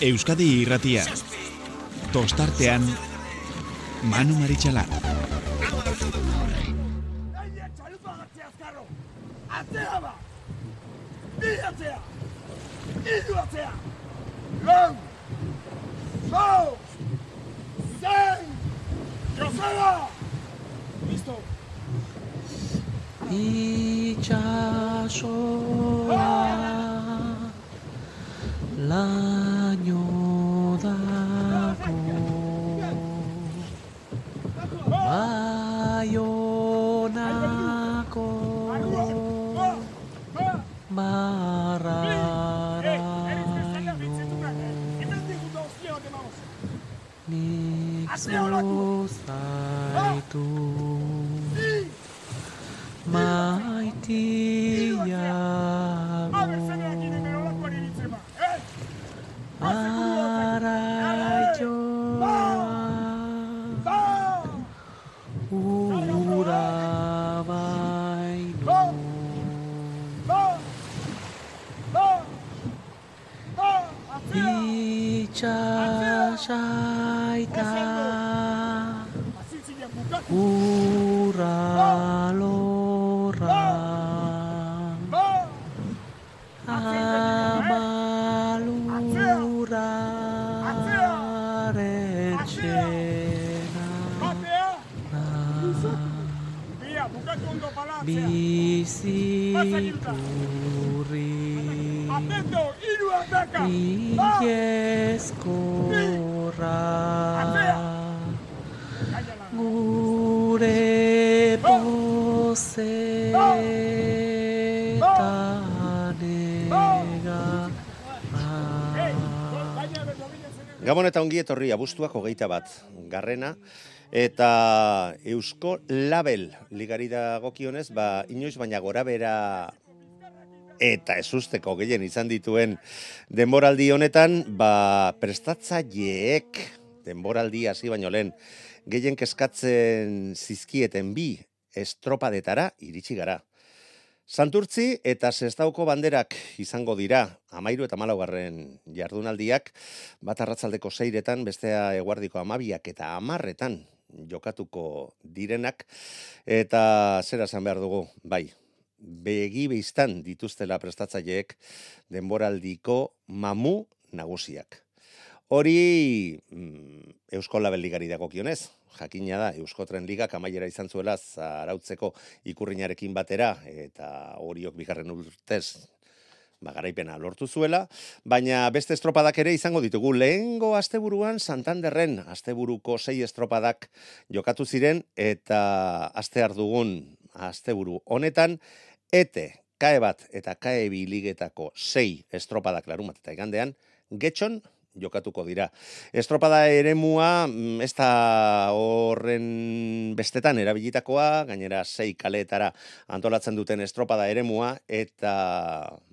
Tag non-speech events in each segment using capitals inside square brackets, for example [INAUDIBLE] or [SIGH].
Euskadi irratia. Tostartean, Manu Maritxalar. Atzea ba! Bi atzea! Iru atzea! Lau! Lau! Zein! Joseba! Listo! itxasoa laino dago Baionako marraraino nik zuzaitu maitiago iru ataka! Ieskorra gure pozetanega Gabon eta ongi etorri abuztuak hogeita bat garrena, eta Eusko Label ligari dagokionez, ba, inoiz baina gora bera eta ezusteko gehien izan dituen denboraldi honetan, ba, prestatzaileek denboraldi hasi baino lehen gehien keskatzen zizkieten bi estropadetara iritsi gara. Santurtzi eta Sestauko banderak izango dira, amairu eta malaugarren jardunaldiak, bat arratzaldeko seiretan, bestea eguardiko amabiak eta amarretan jokatuko direnak, eta zera esan behar dugu, bai, begi beiztan dituztela prestatzaileek denboraldiko mamu nagusiak. Hori mm, Eusko Label Ligari dagokionez, jakina da Euskotren Ligak amaiera izan zuela zarautzeko ikurrinarekin batera eta horiok bigarren urtez ba, garaipena lortu zuela, baina beste estropadak ere izango ditugu. Lehengo asteburuan Santanderren asteburuko sei estropadak jokatu ziren eta aste dugun asteburu honetan ete kae bat eta kae bi ligetako sei estropadak larumat eta igandean getxon jokatuko dira. Estropada eremua mm, ez da horren bestetan erabilitakoa, gainera sei kaleetara antolatzen duten estropada eremua, eta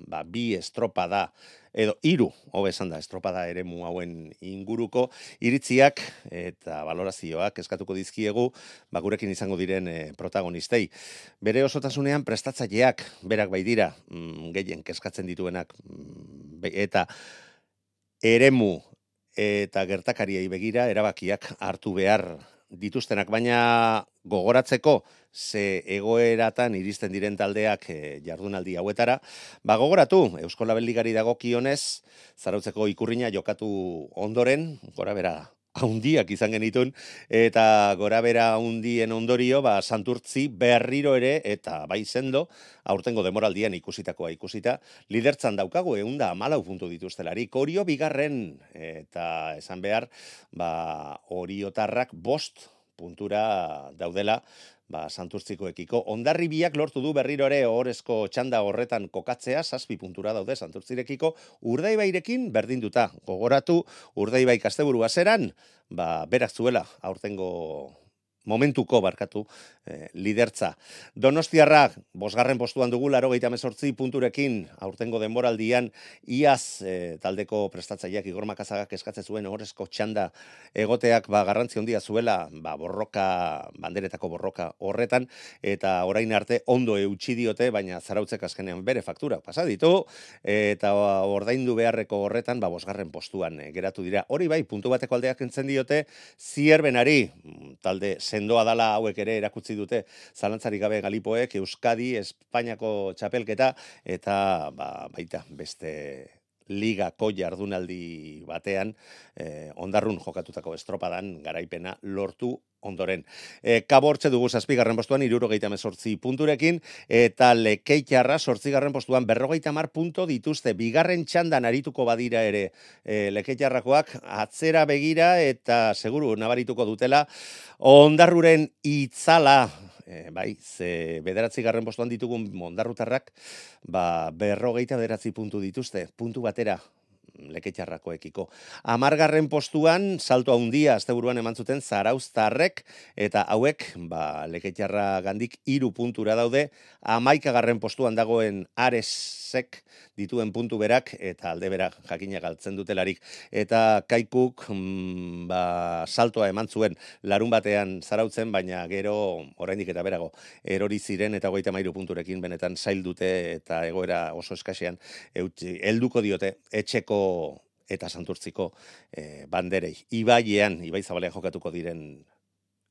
ba, bi estropada edo hiru hobe esan da estropada eremu hauen inguruko iritziak eta valorazioak eskatuko dizkiegu ba gurekin izango diren e, protagonistei. Bere osotasunean prestatzaileak berak bai dira mm, gehien keskatzen dituenak mm, eta eremu eta gertakariei begira erabakiak hartu behar dituztenak, baina gogoratzeko ze egoeratan iristen diren taldeak eh, jardunaldi hauetara, ba gogoratu Eusko Labelligari dagokionez zarautzeko ikurrina jokatu ondoren, gora bera haundiak izan genitun, eta gora bera haundien ondorio, ba, santurtzi berriro ere, eta bai sendo, aurtengo demoraldian ikusitakoa ikusita, lidertzan daukagu eunda amalau puntu dituztelarik, orio bigarren, eta esan behar, ba, oriotarrak bost puntura daudela, ba, santurtzikoekiko. Ondarribiak lortu du berriro ere ohorezko txanda horretan kokatzea, zazpi puntura daude santurtzirekiko, urdaibairekin berdinduta. Gogoratu, urdaibai kasteburu zeran, ba, berak zuela, aurtengo momentuko barkatu eh, lidertza. Donostiarra, bosgarren postuan dugu, laro gehieta punturekin, aurtengo denboraldian, iaz eh, taldeko prestatzaileak Igor Makazagak eskatzen zuen horrezko txanda egoteak ba, garrantzi handia zuela ba, borroka, banderetako borroka horretan, eta orain arte ondo eutxi diote, baina zarautzek azkenean bere faktura pasa ditu, eta ordaindu beharreko horretan, ba, bosgarren postuan eh, geratu dira. Hori bai, puntu bateko aldeak entzen diote, zierbenari, talde sendoa dala hauek ere erakutzi dute zalantzarik gabe Galipoek Euskadi Espainiako txapelketa eta ba, baita beste ligako jardunaldi batean eh, ondarrun jokatutako estropadan garaipena lortu ondoren. E, kabortze dugu zazpigarren postuan irurogeita mesortzi punturekin eta lekeitxarra sortzigarren postuan berrogeita mar punto dituzte bigarren txandan arituko badira ere e, lekeitxarrakoak atzera begira eta seguru nabarituko dutela ondarruren itzala e, bai, ze bederatzi garren postuan ditugun mondarrutarrak, ba, berrogeita bederatzi puntu dituzte, puntu batera leketxarrakoekiko. Amargarren postuan, salto handia asteburuan eman zuten zarauztarrek, eta hauek, ba, leketxarra gandik iru puntura daude, amaikagarren postuan dagoen aresek dituen puntu berak, eta alde berak jakina galtzen dutelarik. Eta kaikuk, mm, ba, saltoa eman zuen larun batean zarautzen, baina gero, oraindik eta berago, erori ziren, eta goita mairu punturekin benetan zail dute, eta egoera oso eskasean, helduko diote, etxeko eta santurtziko e, banderei. Ibaiean, Ibai Zabalean jokatuko diren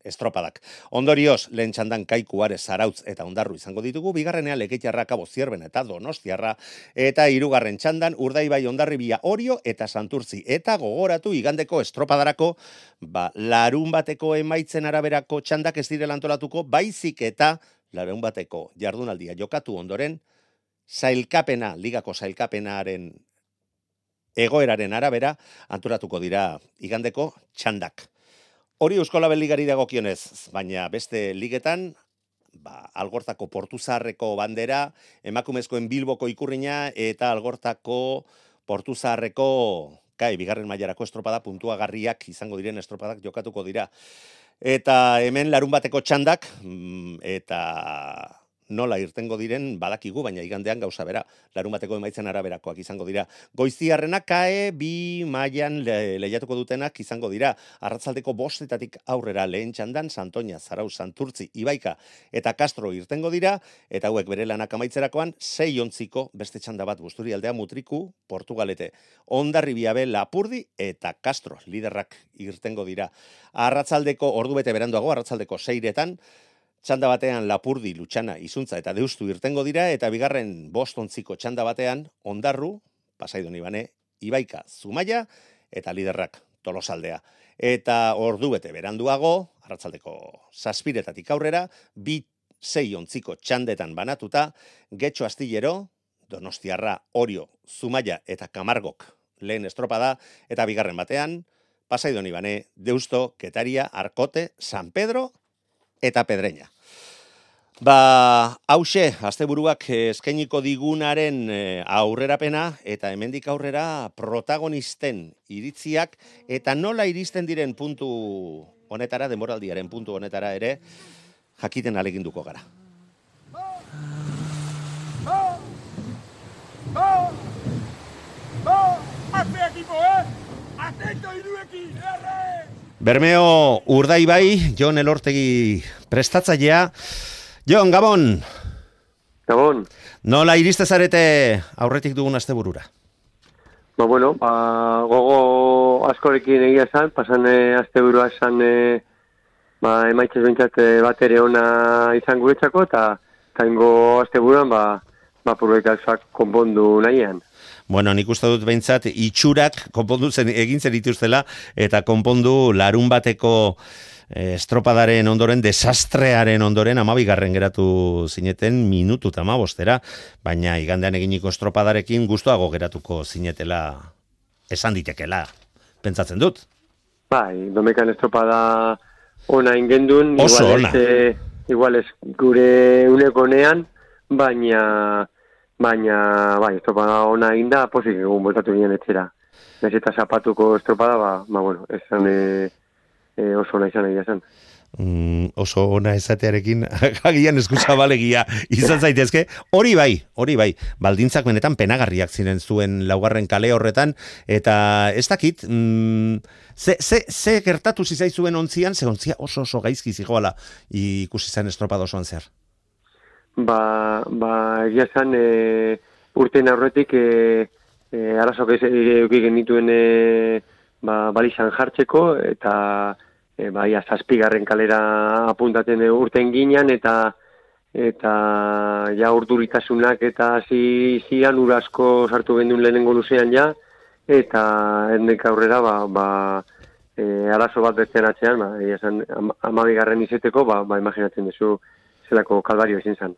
estropadak. Ondorioz, lehen txandan kaikuare zarautz eta ondarru izango ditugu, bigarrenean leketiarra kabo zierben eta donostiarra, eta hirugarren txandan urdaibai ondarri bia orio eta santurtzi. Eta gogoratu igandeko estropadarako, ba, larun bateko emaitzen araberako txandak ez direla antolatuko, baizik eta larun bateko jardunaldia jokatu ondoren, zailkapena, ligako zailkapenaren egoeraren arabera anturatuko dira igandeko txandak. Hori Euskola Beligari dagokionez, baina beste ligetan, ba, algortako portuzarreko bandera, emakumezkoen bilboko ikurriña eta algortako portuzarreko kai, bigarren mailarako estropada puntuagarriak izango diren estropadak jokatuko dira. Eta hemen larun bateko txandak, mm, eta nola irtengo diren badakigu, baina igandean gauza bera, larun bateko emaitzen araberakoak izango dira. Goiziarrena kae bi mailan le, lehiatuko dutenak izango dira. Arratzaldeko bostetatik aurrera lehen txandan, Santoña, Zarau, Santurtzi, Ibaika eta Castro irtengo dira, eta hauek bere lanak amaitzerakoan, sei ontziko beste txanda bat guzturi aldea mutriku, Portugalete. Ondarri biabe Lapurdi eta Castro liderrak irtengo dira. Arratzaldeko ordu bete beranduago, arratzaldeko seiretan, Txanda batean Lapurdi, Lutxana, Izuntza eta Deustu irtengo dira eta bigarren bostontziko txanda batean Ondarru, Pasaidon Ibane, Ibaika, Zumaia eta liderrak Tolosaldea. Eta ordu bete beranduago, arratzaldeko zazpiretatik aurrera, bi zei ontziko txandetan banatuta, getxo astillero, Donostiarra, Orio, Zumaia eta Kamargok lehen estropada eta bigarren batean, Pasaidon Ibane, Deusto, Ketaria, Arkote, San Pedro eta pedreña. Ba, hause, asteburuak eskainiko digunaren eh, aurrerapena eta hemendik aurrera protagonisten iritziak eta nola iristen diren puntu honetara, demoraldiaren puntu honetara ere, jakiten aleginduko gara. Bermeo Urdaibai, Jon Elortegi prestatzailea. Jon, Gabon. Gabon. Nola iriste zarete aurretik dugun asteburura? Ba, bueno, ba, gogo askorekin egia esan, pasan e, asteburua esan e, ba, emaitzez bintzat e, bat ere ona izan guretzako, eta taingo asteburuan ba, ba, konpondu nahian. Bueno, nik uste dut behintzat, itxurak konpondu zen, egin zer dituztela, eta konpondu larun bateko eh, estropadaren ondoren, desastrearen ondoren, amabigarren geratu zineten minutu eta bostera, baina igandean eginiko estropadarekin guztuago geratuko zinetela esan ditekela, pentsatzen dut. Bai, domekan estropada ona ingendun, Oso igual, ona. Ez, igual ez gure unekonean, baina baina bai, estropada ona egin da, posik egun botatu ginen etxera. Nez eta zapatuko estropada, ba, ba bueno, esan e, e, oso ona izan egia zen. mm, oso ona esatearekin [LAUGHS] agian eskutsa balegia izan zaitezke. Hori bai, hori bai, baldintzak benetan penagarriak ziren zuen laugarren kale horretan, eta ez dakit, mm, ze, ze, ze gertatu zizaizuen ontzian, ze ontzia oso oso gaizki zijoala ikusi zen estropada osoan zer. Ba, ba, egia zan, e, urtein aurretik, e, e, arazok ez eduki genituen e, ba, balizan jartzeko, eta e, bai, azazpigarren kalera apuntaten urten ginean, eta eta ja urduritasunak eta zi, zian urasko sartu gendun lehenengo luzean ja, eta endek aurrera, ba, ba e, arazo bat betzen atzean, ba, esan, am, amabigarren izeteko, ba, ba, imaginatzen duzu, zelako kalbario ezin zen.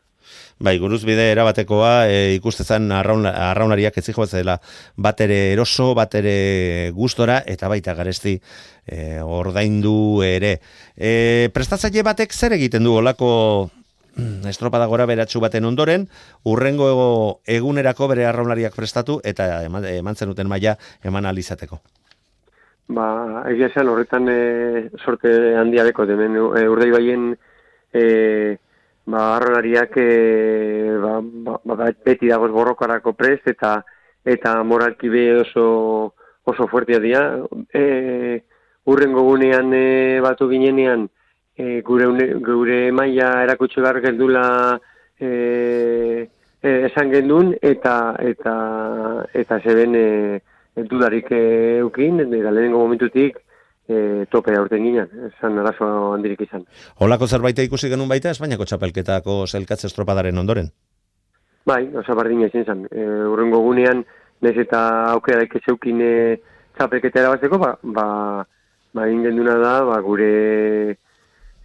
Bai, guruz bide erabatekoa e, ikustezan arraun, arraunariak ez zela bat ere eroso, bat ere gustora, eta baita garesti e, ordaindu ere. E, prestatzaile batek zer egiten du olako mm, estropada gora beratxu baten ondoren, urrengo egunerako bere arraunariak prestatu, eta eman, eman zenuten maila eman alizateko. Ba, egia esan horretan e, sorte handia deko, demen e, urdei baien e, ba, arrolariak e, ba, ba, ba, beti dagoz borrokarako prest eta eta moralki be oso oso fuertea dira. E, urrengo gunean e, batu ginenean e, gure, gure maila erakutxe gar geldula e, e, esan gendun eta eta eta zeben e, dudarik e, eukin, eta lehenengo momentutik e, tope aurten ginen, esan arazo handirik izan. Holako zerbait ikusi genuen baita, Espainiako txapelketako zelkatze estropadaren ondoren? Bai, osa bardina izin zen. E, urrengo gunean, nez eta aukera daik zeukin e, txapelketa erabazteko, ba, ba, ba duna da, ba, gure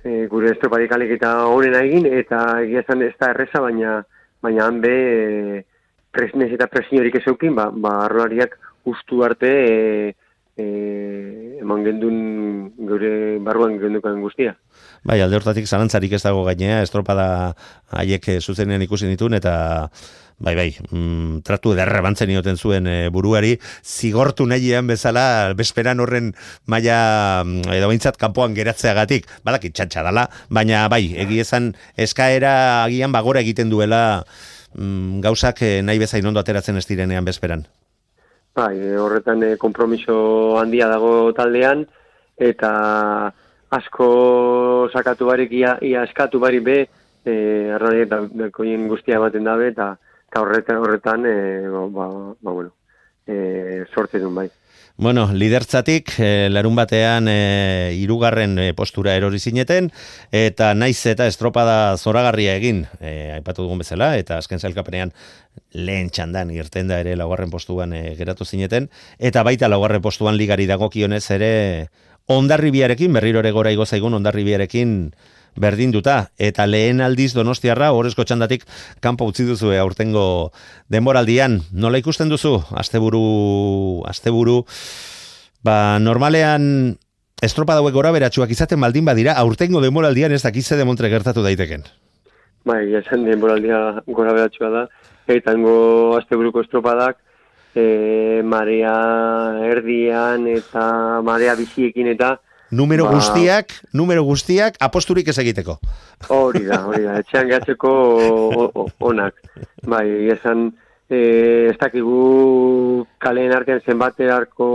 e, gure estropadik aleketa honen egin, eta egia zen ez da erreza, baina baina han be, e, pres, eta presiorik ezeukin, ba, ba arrolariak ustu arte, e, e, eman gendun gure barruan gendukan guztia. Bai, alde hortatik zalantzarik ez dago gainea, estropada haiek eh, zuzenean ikusi ditun, eta bai, bai, mm, tratu ederra bantzen ioten zuen e, buruari, zigortu nahian bezala, besperan horren maila mm, edo bintzat kanpoan geratzeagatik, badak itxantxa dala, baina bai, egiezan eskaera agian bagora egiten duela mm, gauzak eh, nahi bezain ondo ateratzen ez direnean besperan. Bai, e, horretan e, kompromiso handia dago taldean, eta asko sakatu barik, ia, ia eskatu barik be, e, arrari eta koien guztia ematen dabe, eta, eta horretan, horretan e, ba, ba, ba, bueno, e, sorte duen bai. Bueno, lidertzatik, e, larun batean e, irugarren e, postura erori zineten, eta naiz eta estropada zoragarria egin, e, aipatu dugun bezala, eta azken zailkapenean lehen txandan irten da ere laugarren postuan e, geratu zineten, eta baita laugarren postuan ligari dagokionez ere ondarribiarekin, berriro ere gora igozaigun ondarribiarekin berdinduta. Eta lehen aldiz Donostiarra horrezko txandatik kanpo utzi duzu aurtengo denboraldian. Nola ikusten duzu? Asteburu asteburu. Ba normalean estropa dauek gora beratxuak izaten baldin badira aurtengo denboraldian ez dakize de Montre gertatu daiteken Bai, esan denboraldia gora beratxua da. Eta ngo asteburuko estropadak e, marea erdian eta marea biziekin eta numero ba, guztiak, numero guztiak aposturik ez egiteko. Hori da, hori da, etxean gehatzeko onak. Bai, esan, e, ez dakigu kaleen artean zenbate arko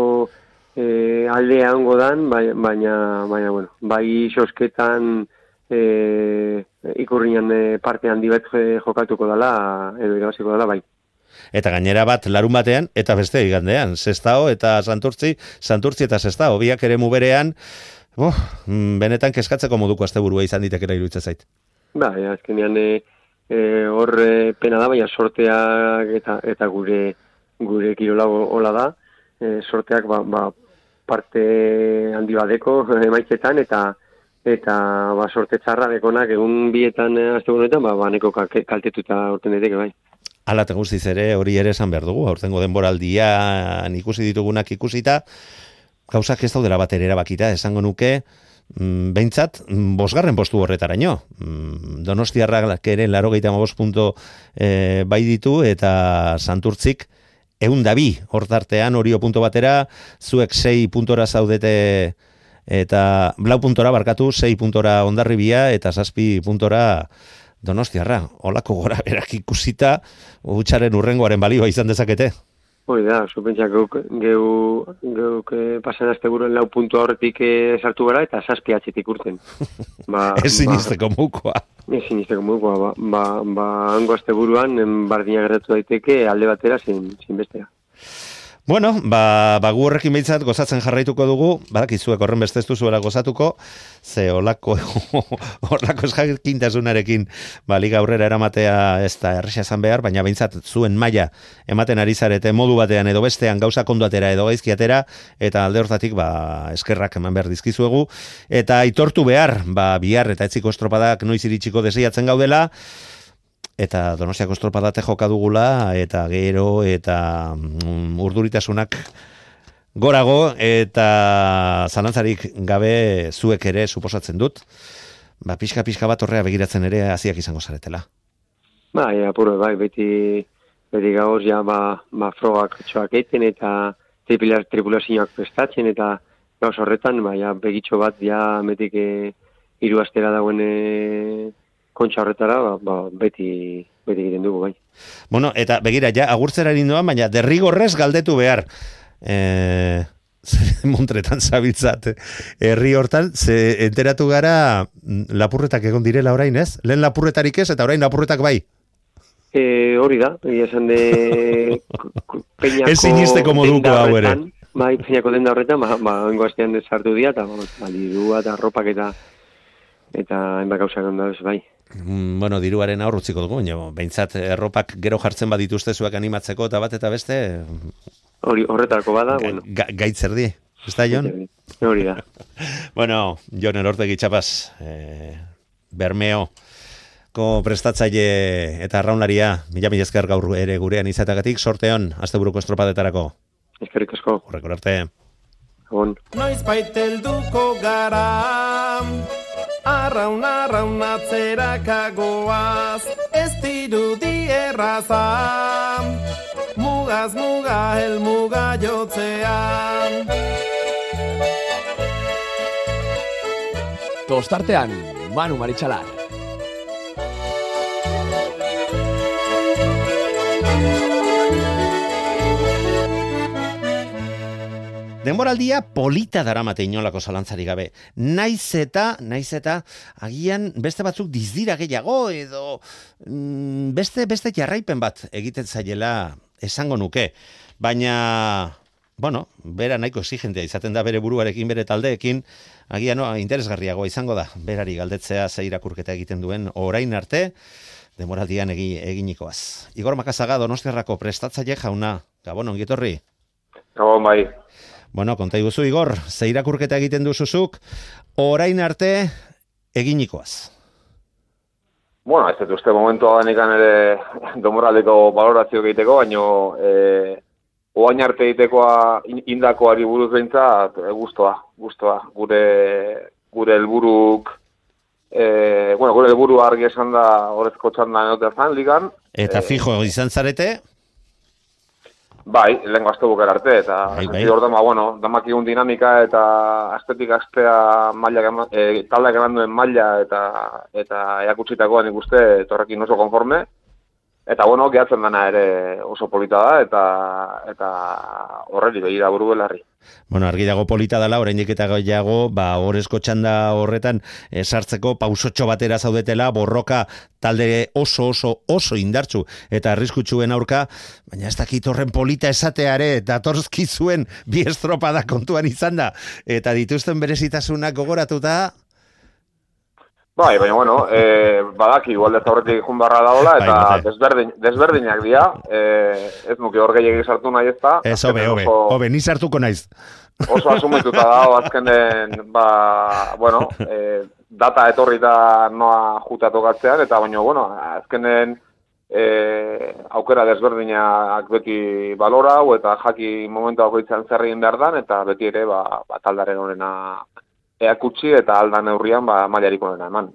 e, aldea ongo dan, bai, baina, baina, bueno, bai sosketan e, ikurrian e, parte handi bat jokatuko dela, edo irabaziko dela, bai. Eta gainera bat larun batean, eta beste igandean, zestao eta santurtzi, santurtzi eta zestao, biak ere muberean, oh, benetan keskatzeko moduko asteburua izan ditekera iruditzen zait. Ba, ja, azkenean e, e, hor e, pena da, baina sorteak eta, eta gure gure kirola hola da, e, sorteak ba, ba, parte handi badeko [LAUGHS] emaitzetan, eta eta ba, sorte txarra dekonak egun bietan e, asteburuetan, ba, ba, neko kaltetuta orten edeke bai. Ala guztiz ere hori ere esan behar dugu, aurtengo denboraldia ikusi ditugunak ikusita, gauzak ez daudela bat erabakita, esango nuke, mm, behintzat, mm, bosgarren postu horretaraino. Mm, Donostiarrak ere laro gehieta punto e, bai ditu, eta santurtzik egun da bi, hortartean, hori punto batera, zuek sei puntora zaudete eta blau puntora barkatu, sei puntora ondarribia, eta zazpi puntora donostiarra. Olako gora berak ikusita, utxaren urrengoaren balioa izan dezakete. Hoi da, supentsak geuk, geu, geuk eh, pasan azte buruan lau puntu horretik eh, sartu gara eta zazpi atxetik urten. [LAUGHS] Ba, Ez sinisteko mukoa. Ba, ez sinisteko mukoa, ba, ba, ba hango azte buruan bardina gertatu daiteke alde batera sin, sin bestera. Bueno, ba, ba gu horrekin behintzat gozatzen jarraituko dugu, badakizuek horren beste ez duzuela gozatuko, ze olako, [LAUGHS] olako eskakintasunarekin ba, liga aurrera eramatea ez da erresa esan behar, baina behintzat zuen maila ematen ari zarete modu batean edo bestean gauza konduatera edo gaizkiatera, eta alde hortatik ba, eskerrak eman behar dizkizuegu, eta aitortu behar, ba, bihar eta etziko estropadak noiz iritsiko deseiatzen gaudela, eta Donostiako estropadate joka dugula eta gero eta mm, urduritasunak gorago eta zalantzarik gabe zuek ere suposatzen dut. Ba pixka pixka bat horrea begiratzen ere hasiak izango zaretela. Bai, apuro, bai, beti beti gauz ja ba, ba frogak txoak egiten eta tripilar tripulazioak prestatzen eta gauz horretan, bai, ja, begitxo bat ja metik e, hiru astera dauen e, kontxa horretara, ba, ba, beti, beti egiten dugu, bai. Bueno, eta begira, ja, agurtzera doan, baina derrigorrez galdetu behar. E, [LAUGHS] montretan zabiltzat. Herri hortan, ze enteratu gara mm, lapurretak egon direla orain, ez? Lehen lapurretarik ez, eta orain lapurretak bai. E, hori da, esan [LAUGHS] de... peñako ez sinisteko moduko hau ere. Bai, peinako denda horretan, ba, ba, oingo astean desartu dira, eta ba, lidua eta ropak eta eta hainbat gauza egon da, bai. Mm, bueno, diruaren aurrutziko dugu, baina behintzat erropak gero jartzen badituzte zuak animatzeko eta bat eta beste... Hori, horretako bada, bueno. Ga, gaitzer di, ez da, Jon? Hori da. [LAUGHS] bueno, Jon erorte gitxapaz, eh, bermeo, ko prestatzaile eta arraunlaria, mila mila ezker gaur ere gurean izatagatik, sorte hon, azte buruko estropadetarako. Ezkerrik asko. Horreko arte. Noiz baitelduko gara, Arraun, arraun atzerakagoaz, ez dirudi erraza, mugaz, muga, helmuga jotzean. Tostartean, Manu Maritxalar. Denboraldia polita daramate inolako zalantzari gabe. Naiz eta, naiz eta, agian beste batzuk dizdira gehiago edo mm, beste beste jarraipen bat egiten zaiela esango nuke. Baina, bueno, bera nahiko exigentea izaten da bere buruarekin, bere taldeekin, agian no, interesgarriagoa izango da, berari galdetzea ze irakurketa egiten duen orain arte, denboraldian egi, eginikoaz. Igor Makazaga donostiarrako prestatzaile jauna, gabon ongitorri? Gabon bai. Bueno, konta iguzu, Igor, ze irakurketa egiten duzuzuk, orain arte eginikoaz. Bueno, ez dut uste momentua da nikan ere domoraldeko balorazio egiteko, baino e, oain arte egitekoa indakoari buruz behintzat, e, guztoa, guztoa. Gure, gure elburuk, e, bueno, gure elburu argi esan da horrezko txanda enotea zan, ligan. Eta e, fijo, izan zarete, Bai, lehen gazte bukera arte, eta bai, bai. orda, ma, bueno, damak egun dinamika eta estetik astea maila, e, taldeak eman duen maila eta, eta eakutsitakoan ikuste torrekin oso konforme. Eta bueno, gehatzen dana ere oso polita da, eta eta horreri begira buru belarri. Bueno, argi dago polita dela, oraindik eta gehiago, ba, horrezko txanda horretan esartzeko pausotxo batera zaudetela, borroka talde oso oso oso indartzu eta arriskutsuen aurka, baina ez dakit horren polita esateare, eta torzki zuen bi estropada kontuan izan da, eta dituzten berezitasunak gogoratuta, Bai, baina, bueno, [LAUGHS] e, badaki, igual ez aurretik jun barra daola, bai, eta bai, desberdin, desberdinak dira, e, ez nuke hor gehiagik sartu nahi ez da. Ez, obe, obe, obe, ni sartuko naiz. Oso asumituta [LAUGHS] da, azkenen, ba, bueno, e, data etorri da noa juta tokatzean, eta baina, bueno, azkenen e, aukera desberdinak beti balorau, eta jaki momentu hau zer egin behar dan, eta beti ere, ba, ba taldaren horrena eakutsi eta alda neurrian ba mailarik onena eman.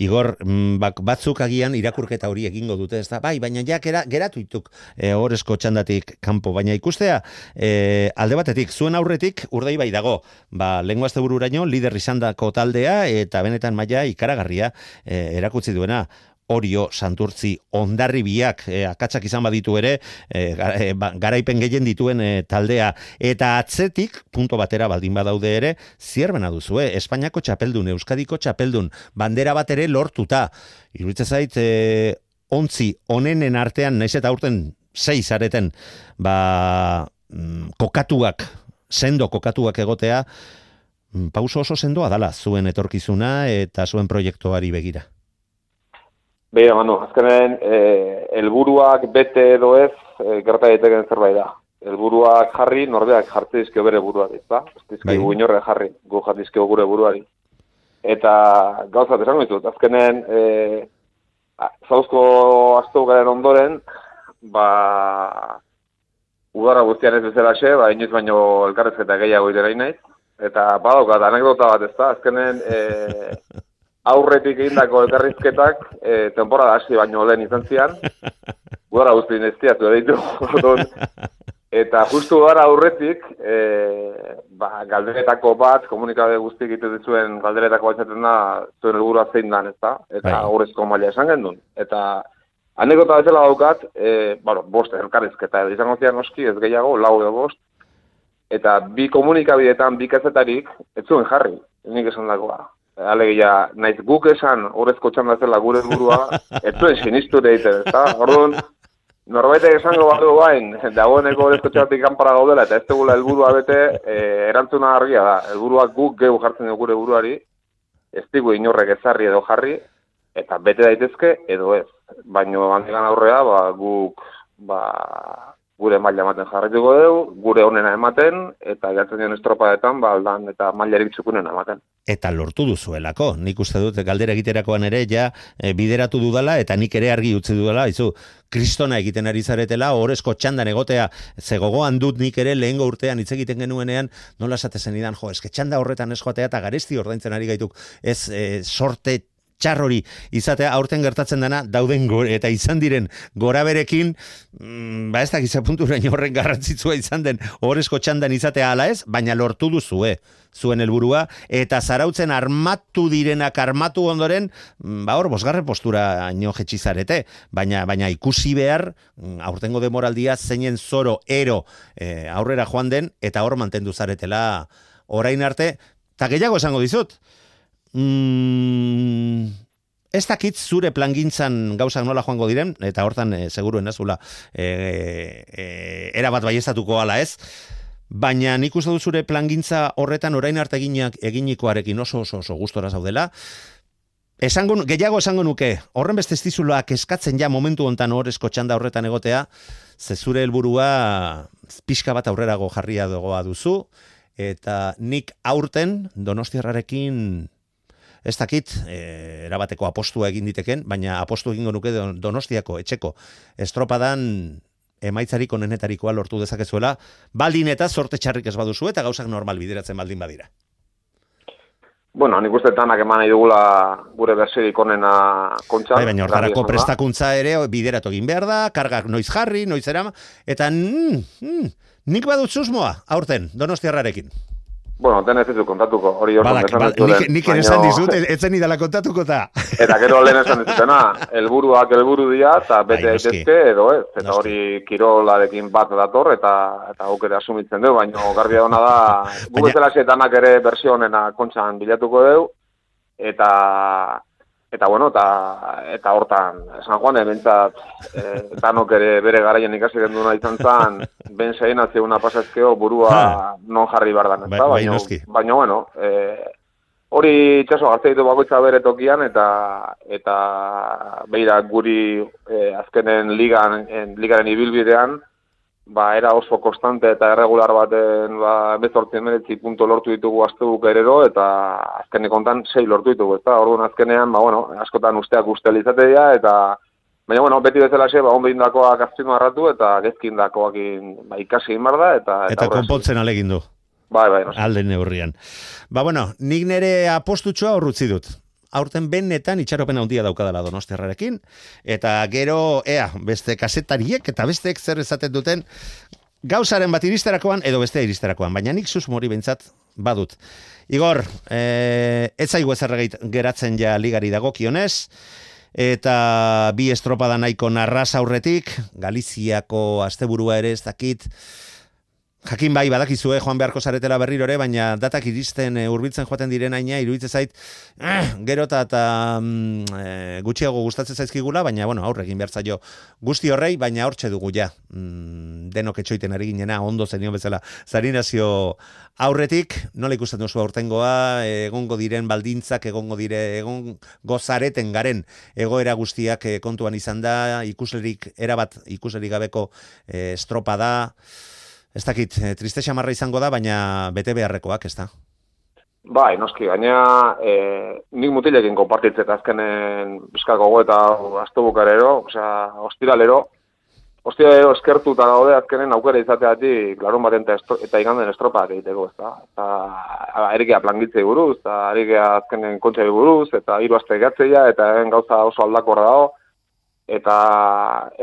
Igor, mm, batzuk agian irakurketa hori egingo dute, ez da, bai, baina ja gera, geratu ituk e, horrezko txandatik kanpo, baina ikustea, e, alde batetik, zuen aurretik, urdei bai dago, ba, lenguazte bururaino, lider izandako taldea, eta benetan maila ikaragarria e, erakutsi duena, Orio Santurtzi ondarribiak e, akatsak izan baditu ere e, garaipen gehien dituen taldea eta atzetik punto batera baldin badaude ere zierbena duzu eh? Espainiako txapeldun Euskadiko txapeldun bandera bat ere lortuta iruditzen zait e, ontzi onenen artean naiz eta urten sei zareten ba mm, kokatuak sendo kokatuak egotea mm, pauso oso sendoa dala zuen etorkizuna eta zuen proiektuari begira Beira, manu, azkenen, eh, elburuak bete edo ez, eh, gerta daiteken zerbait da. Elburuak jarri, norbeak jartze dizkio bere buruari, ez da? Bai. inorre jarri, gu jartizkio gure buruari. Eta gauza, esango ditut, azkenen, eh, zauzko astu garen ondoren, ba, udara guztian ez bezala xe, ba, inoiz baino elkarrezketa gehiago idera inaiz. Eta, badaukat, anekdota bat ez da, azkenen, eh, [LAUGHS] aurretik egindako elkarrizketak e, temporada hasi baino lehen izan zian. Gudara guzti inestiatu ditu. [LAUGHS] Eta justu gara aurretik, e, ba, galderetako bat, komunikabe guzti egiten dituen galderetako bat da, zuen helburua zein dan, ez da? Eta aurrezko bai. maila esan gendun. Eta anekota bezala daukat, e, bueno, bost elkarrizketa, izango zian oski, ez gehiago, lau edo bost, eta bi komunikabidetan, bi kazetarik, ez zuen jarri, nik esan dagoa. Alegia, naiz guk esan horrezko txanda zela gure burua, [LAUGHS] ez zuen sinistu deite, eta orduan, norbait esango badu bain, dagoeneko horrezko txatik kanpara gaudela, eta ez tegula helburua bete, e, erantzuna argia da, helburua guk gehu jartzen dugu gure buruari, ez digu inorrek ezarri edo jarri, eta bete daitezke edo ez. Baina handigan aurrea, ba, guk ba, gure maila ematen jarraituko dugu, gure onena ematen, eta gertzen dien estropadetan, ba, aldan eta mailarik txukunen ematen. Eta lortu duzuelako, nik uste dut, galdera egiterakoan ere, ja, e, bideratu dudala, eta nik ere argi utzi dudala, izu, kristona egiten ari zaretela, horrezko txandan egotea, ze gogoan dut nik ere lehengo urtean hitz egiten genuenean, nola esatezen idan, jo, eske txanda horretan ez joatea, eta garesti ordaintzen ari gaituk, ez e, sorte txarrori izatea aurten gertatzen dena dauden gore, eta izan diren gora berekin mm, ba ez dakiz apunturain horren garrantzitsua izan den horrezko txandan izatea ala ez, baina lortu duzue zuen helburua eta zarautzen armatu direnak armatu ondoren mm, ba hor bosgarre postura aino jetxizarete baina, baina ikusi behar mm, aurtengo demoraldia zeinen zoro ero e, aurrera joan den eta hor mantendu zaretela orain arte eta gehiago esango dizut Mm, ez dakit zure plangintzan gauzak nola joango diren, eta hortan e, seguruen ezula e, e, erabat baiestatuko ala ez, baina nik uste zure plangintza horretan orain arte eginak eginikoarekin oso oso oso gustora zaudela, Esango, gehiago esango nuke, horren beste estizulak eskatzen ja momentu hontan horrezko txanda horretan egotea, ze zure helburua pixka bat aurrerago jarria dogoa duzu, eta nik aurten donostiarrarekin ez dakit, e, erabateko apostua egin diteken, baina apostu egingo nuke donostiako etxeko estropadan emaitzarik onenetarikoa lortu dezakezuela, baldin eta sorte txarrik ez baduzu eta gauzak normal bideratzen baldin badira. Bueno, nik uste tanak eman nahi dugula gure berserik onena kontxa. Bai, baina hortarako prestakuntza ere bideratu egin behar da, kargak noiz jarri, noiz erama, eta mm, mm, nik badut susmoa, aurten, donostiarrarekin. Bueno, den ez ditu kontatuko, hori hor Badak, ba, nik, nik esan dizut, etzen idala kontatuko ta. Eta gero lehen esan dizutena, elburuak elburu dira, eta bete bai, daitezke edo ez. Eta hori kirolarekin bat dator, eta eta guk ere asumitzen dugu, baina garbia hona da, guk ez ere versio honena kontxan bilatuko dugu, eta Eta bueno, eta, eta hortan, San Juan, ebentzat, e, danok ere bere garaien ikasi genduna izan zan, ben zein una pasazkeo burua non jarri bardan, ez da? Bai, baina, baina, bueno, e, hori txaso gazte ditu bakoitza bere tokian, eta, eta beira guri e, azkenen ligan, en, ligaren ibilbidean, ba, era oso konstante eta erregular baten ba, bezortzen meretzi punto lortu ditugu aztebuk erero, eta azkene kontan sei lortu ditugu, eta orduan azkenean, ba, bueno, askotan usteak uste izatea, eta baina, bueno, beti bezala xe, ba, onbein dakoak azpinu arratu, eta gezkin ba, ikasi inbar da, eta... Eta, eta konpontzen alegin du. Bai, bai, no. Alden neurrian. Ba, bueno, nik nere apostutxoa horrutzi dut. Aurten benetan itxaropen handia daukadala donostiarrarekin, eta gero, ea, beste kasetariek eta besteek zer esaten duten, gauzaren bat iristerakoan, edo beste iristerakoan, baina nik sus mori bentsat badut. Igor, e, ez zaigu ezerregeit geratzen ja ligari dagokionez, eta bi estropada nahiko narraz aurretik, Galiziako asteburua ere ez dakit, Jakin bai, badakizue joan beharko zaretela berriro ere, baina datak iristen e, urbiltzen joaten diren aina, iruditzen zait, eh, gero eta e, gutxiago gustatzen zaizkigula, baina bueno, aurrekin behar zaio guzti horrei, baina hortxe dugu ja, mm, denok etxoiten ari ginena, ondo zenio bezala, zarinazio aurretik, nola ikusten duzu aurtengoa, egongo diren baldintzak, egongo dire, egon gozareten garen, egoera guztiak e, kontuan izan da, ikuslerik, erabat ikuslerik gabeko estropa da, ez dakit, e, triste xamarra izango da, baina bete beharrekoak, ez da? Bai, noski, baina e, nik mutilekin konpartitzek azkenen bizka gogo eta azte bukarero, osea, ostiralero, ostiralero eskertu eta gaude azkenen aukera izateatik larun baten eta, eta iganden estropak egiteko, ez da? Eta erikea plangitzei buruz, eta erikea azkenen kontxai buruz, eta hiru aste gatzeia, eta gauza oso aldakorra dago, eta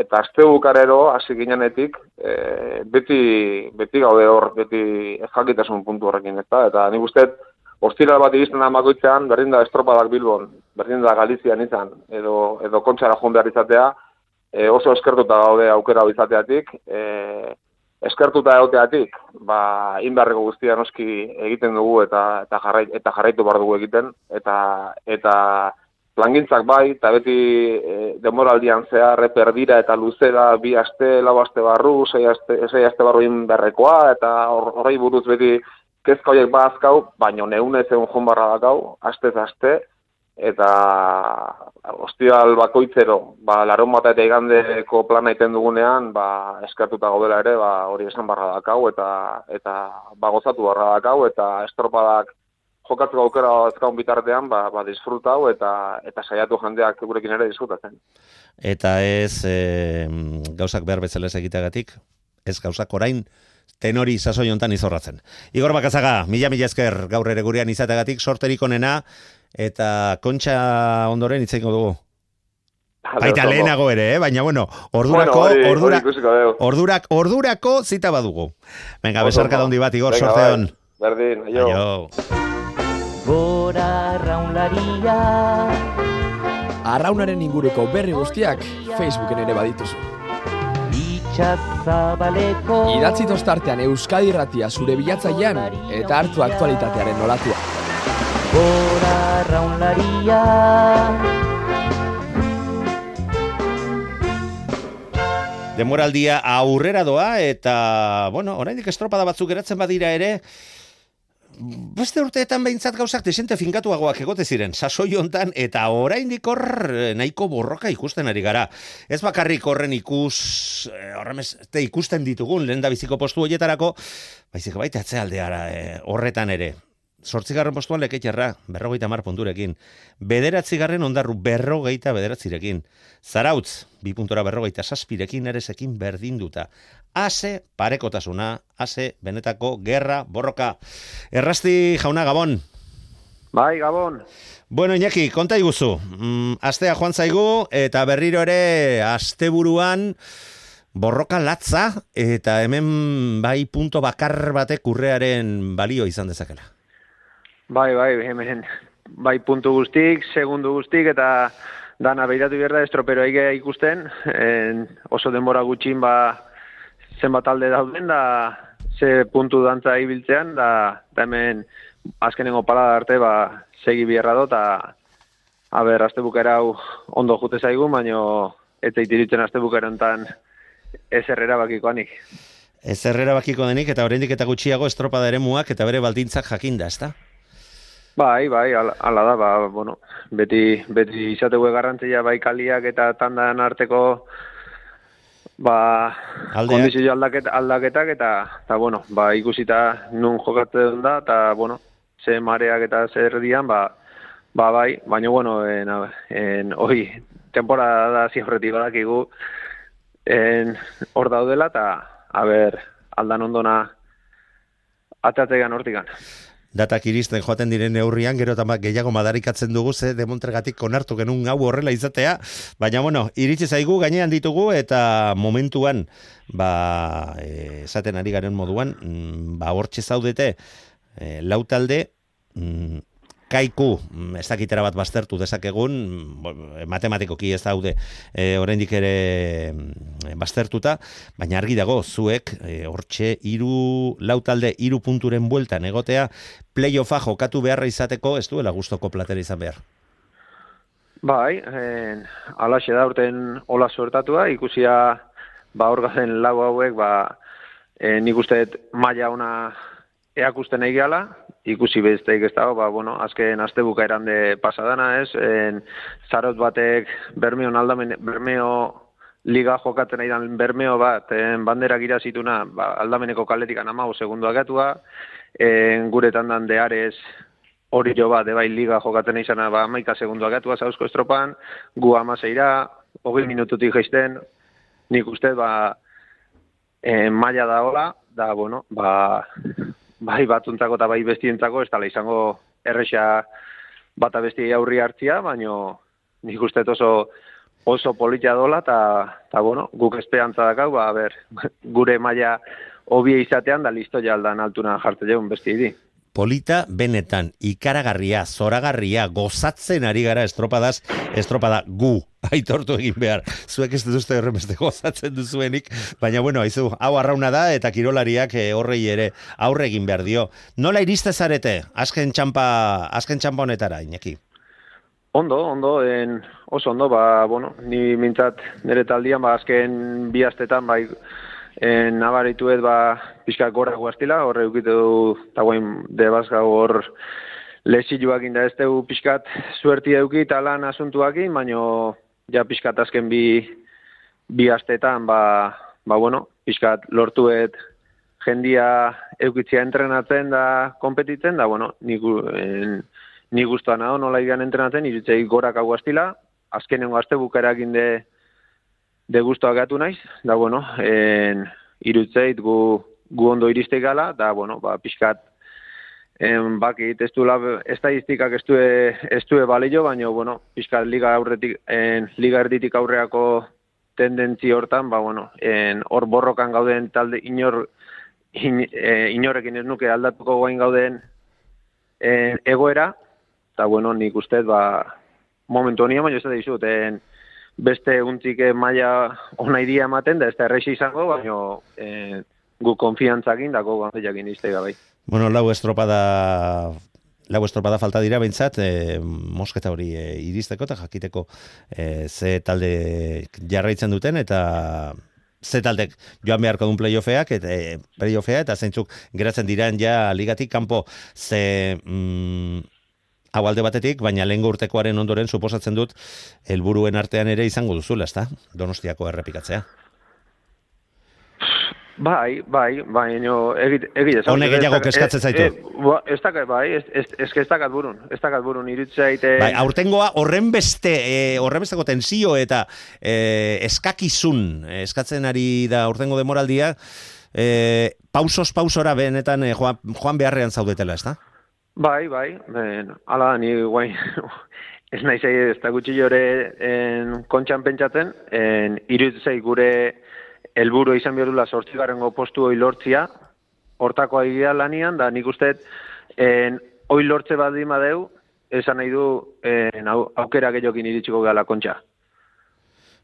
eta aste bukarero hasi ginenetik e, beti beti gaude hor beti jakitasun puntu horrekin eta eta nik uste ostira bat iristen amakoitzean berdin da estropadak Bilbon berdin da Galizian izan edo edo kontsara joan behar izatea e, oso eskertuta gaude aukera izateatik e, eskertuta egoteatik ba indarreko guztia noski egiten dugu eta eta jarraitu eta jarraitu bar dugu egiten eta eta plangintzak bai, eta beti e, demoraldian zehar perdira eta luzera bi aste, lau aste barru, sei aste, sei aste barru berrekoa, eta horrei buruz beti kezka horiek bazkau, baina neunez egun joan barra dakau, astez aste, eta ostial bakoitzero, ba, laron bat eta igandeko plana iten dugunean, ba, eskatuta godela ere, ba, hori esan barra dakau, eta, eta ba, gozatu barra dakau, eta estropadak jokatzeko aukera azkaun bitartean, ba, ba disfrutau eta eta saiatu jendeak gurekin ere disfrutatzen. Eta ez e, gauzak behar bezala ez egiteagatik, ez gauzak orain tenori sasoi hontan izorratzen. Igor Bakazaga, mila mila esker gaur ere gurean izateagatik sorterik onena eta kontxa ondoren itzeiko dugu. Baita lehenago ere, eh? baina bueno, ordurako, bueno, ordura, ordurak, ordurako zita badugu. Venga, besarka daundi bat, Igor, sorteon. Berdin, aio gora arraunlaria Arraunaren inguruko berri guztiak Facebooken ere badituzu. Itxazabaleko Idatzi tostartean Euskadi Ratia zure bilatzaian eta hartu aktualitatearen nolatua. Gora arraunlaria Demoraldia aurrera doa eta, bueno, oraindik estropada batzuk geratzen badira ere, beste urteetan behintzat gauzak desente finkatuagoak egote ziren, sasoi hontan eta oraindik hor eh, nahiko borroka ikusten ari gara. Ez bakarrik horren ikus, eh, horremez, te ikusten ditugun, lehen da biziko postu horietarako, baizik baita atzealdeara eh, horretan ere. Sortzigarren postuan leketxerra, berrogeita mar punturekin. Bederatzi garren ondarru berrogeita bederatzirekin. Zarautz, bi puntora berrogeita saspirekin erezekin berdinduta. Ase parekotasuna, ase benetako gerra borroka. Errasti jauna Gabon. Bai, Gabon. Bueno, Iñaki, konta iguzu. Mm, astea joan zaigu eta berriro ere asteburuan borroka latza eta hemen bai punto bakar batek urrearen balio izan dezakela. Bai, bai, hemen bai puntu guztik, segundu guztik eta dana behiratu behar da estropero ikusten, en, oso denbora gutxin ba zenbat alde dauden da ze puntu dantza ibiltzean da, da hemen azkenengo pala arte ba segi bierra do ta a ber aste hau ondo jute zaigu baino ez zait iritzen aste hontan ez herrera bakikoanik Ez herrera bakiko denik eta oraindik eta gutxiago estropada eremuak eta bere baldintzak jakinda, ezta? Bai, bai, ala da, ba, bueno, beti, beti izategu garrantzia bai kaliak eta tandan arteko ba, kondizio aldaket, aldaketak eta, eta, bueno, ba, ikusita nun jokatzen da, eta, bueno, ze mareak eta zer dian, ba, ba, bai, baina, bueno, en, en, oi, temporada da ziorreti badakigu, en, hor daudela, eta, a ber, aldan ondona, atategan hortikan. Datak iristen joaten diren neurrian, gero eta gehiago madarikatzen dugu, ze demontregatik onartu genuen hau horrela izatea, baina bueno, iritsi zaigu gainean ditugu eta momentuan, ba, eh, esaten ari garen moduan, mm, ba, hortxe zaudete, e, lau talde, mm, kaiku, mm, ez dakitera bat baztertu dezakegun, matematikoki ez daude e, oraindik ere mm, baztertuta, baina argi dago, zuek e, hortxe hiru lau talde hiru punturen bueltan egotea, playoffa jokatu beharra izateko ez duela gustoko platera izan behar. Bai, en, alaxe da urten hola sortatua, ikusia ba hor gazen lau hauek, ba, e, nik uste maila ona eakusten gehala, ikusi besteik ez dago, ba, bueno, azken aste bukaeran de pasadana ez, en, zarot batek Bermeon aldamen, Bermeo liga jokatzen nahi dan Bermeo bat, en, bandera gira zituna, ba, aldameneko kaletik anamau segunduak gatua, en, gure tandan de Ares hori jo bat, ebai liga jokatzen izana, ba, maika segunduak gatua zauzko estropan, gu amaseira, hogei minututik jaisten, nik uste, ba, e, maila da hola, da, bueno, ba, bai batzuntzako eta bai bestientzako, ez dala izango erresa bata besti aurri hartzia, baino nik uste oso oso politia dola, eta, bueno, guk esperantza dakau, ba, ber, [LAUGHS] gure maila hobie izatean, da listo jaldan altuna jarte jeun besti di. Polita benetan ikaragarria, zoragarria, gozatzen ari gara estropadaz, estropada gu, aitortu egin behar. Zuek ez duzte horren beste gozatzen duzuenik, baina bueno, haizu, hau arrauna da eta kirolariak eh, horrei ere aurre egin behar dio. Nola iriste zarete, azken txampa, azken txampa honetara, Iñaki? Ondo, ondo, en, oso ondo, ba, bueno, ni mintzat nire taldian, ba, azken bi astetan, bai, en, nabarituet, ba, pixka gora guaztila, horre eukitu du, eta guain, debazga hor, lesiluak inda ez dugu pixkat suerti euki eta lan asuntuakin, baino ja pixkat azken bi, bi astetan, ba, ba bueno, pixkat lortuet jendia eukitzia entrenatzen da kompetitzen, da bueno, nik, en, ni guztuan hau nola igan entrenatzen, irutzei gorak hau astila, azkenengo aste bukaerakin de, de guztuak gatu naiz, da bueno, en, irutzeit gu, gu ondo iriste gala, da bueno, ba, pixkat En, bakit, ez du lab, estadistikak ez du, ez du balio, baina, bueno, pixkat liga aurretik, en, liga erditik aurreako tendentzi hortan, ba, bueno, en, hor borrokan gauden talde inor, in, e, inorekin ez nuke aldatuko guain gauden en, egoera, eta, bueno, nik uste, ba, momentu honia, baina ez da dizut, en, beste untzik maila ona iria ematen, da ez da errexi izango, baina en, gu konfiantzakin, dako gantzeiakin izte gabai. Bueno, lau estropada lau estropada falta dira behintzat, e, mosketa hori e, iristeko eta jakiteko e, ze talde jarraitzen duten eta ze taldek joan beharko duen playoffeak eta e, playoffea eta zeintzuk geratzen diran ja ligatik kanpo ze mm, hau alde batetik, baina lehengo urtekoaren ondoren suposatzen dut helburuen artean ere izango duzula, ezta? Donostiako errepikatzea. Bai, bai, bai, no, egit, egit esan. Honek gehiago kezkatzen zaitu. ba, ez dakat, bai, ez, ez, ez, ez dakat burun, ez dakat burun, irutzaite... Bai, aurtengoa horren beste, e, horren besteko tensio eta e, eskakizun, eh, eskatzen ari da aurtengo demoraldia, e, pausos pausora benetan e, joan, joan beharrean zaudetela, ezta? Bai, bai, ben, ala, ni guain, [LAUGHS] ez nahi zei, ez da gutxi jore en, kontxan pentsatzen, en, irutzei gure helburu izan behar sortzigarrengo postu hoi lortzia, hortako aigea lanian, da nik uste, en, hoi lortze bat madeu, esan nahi du en, au, aukera gehiokin iritsiko gala kontxa.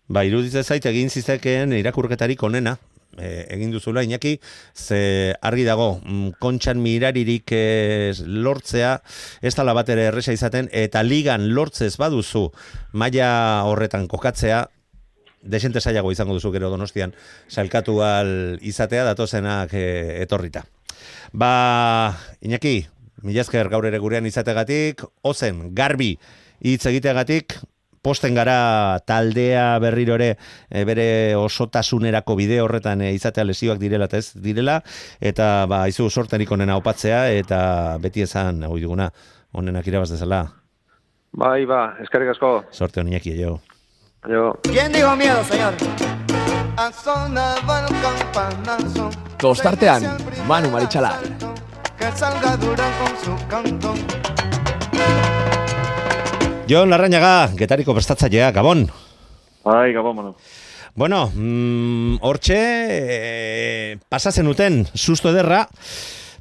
Ba, iruditzen zait egin zizekeen irakurketarik onena, e, egin duzula, Iñaki, ze argi dago, mm, kontxan miraririk e, lortzea, ez dala bat ere erresa izaten, eta ligan lortzez baduzu, maila horretan kokatzea, desente zailago izango duzu gero donostian, salkatu al izatea, datozenak e, etorrita. Ba, Iñaki, milazker gaur ere gurean izategatik, ozen, garbi, hitz egiteagatik, posten gara taldea berriro ere e, bere osotasunerako bide horretan e, izatea lesioak direla eta ez direla eta ba izu sorterik onena opatzea eta beti esan hori duguna onenak irabaz dezala. Bai, ba, eskerrik asko. Sorte honiaki jo. Jo. ¿Quién dijo miedo, señor? Tostartean, Manu Maritxalar. que salga Durán con su canto. Jon Larrañaga, getariko prestatzailea, Gabon. Bai, Gabon, mano. Bueno, mm, hortxe, e, pasatzen uten, susto ederra,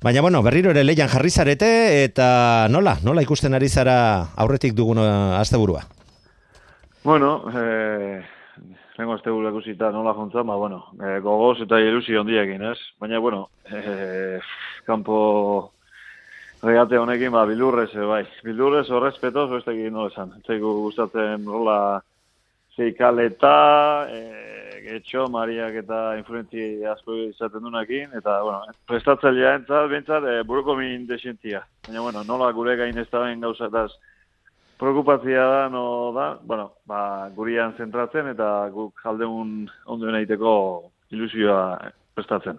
baina bueno, berriro ere leian jarri zarete, eta nola, nola ikusten ari zara aurretik dugun eh, asteburua? Bueno, eh, lengo asteburu ikusita nola jontzan, ba, bueno, eh, gogoz eta ilusio ondiekin, ez? Baina, bueno, eh, kampo regate honekin, ba, bildurrez, eh, bai. Bildurrez horrezpetoz, bestekin nola esan. Zaigu gustatzen nola zeikaleta, e, getxo, mariak eta influentzi asko izaten dunakin, eta, bueno, prestatzailea entzat, bintzat, e, buruko min desientzia. Baina, bueno, nola gure gain ez da ben gauzataz preocupatzia da, no da, bueno, ba, gurian zentratzen, eta guk jaldeun ondo egiteko ilusioa prestatzen.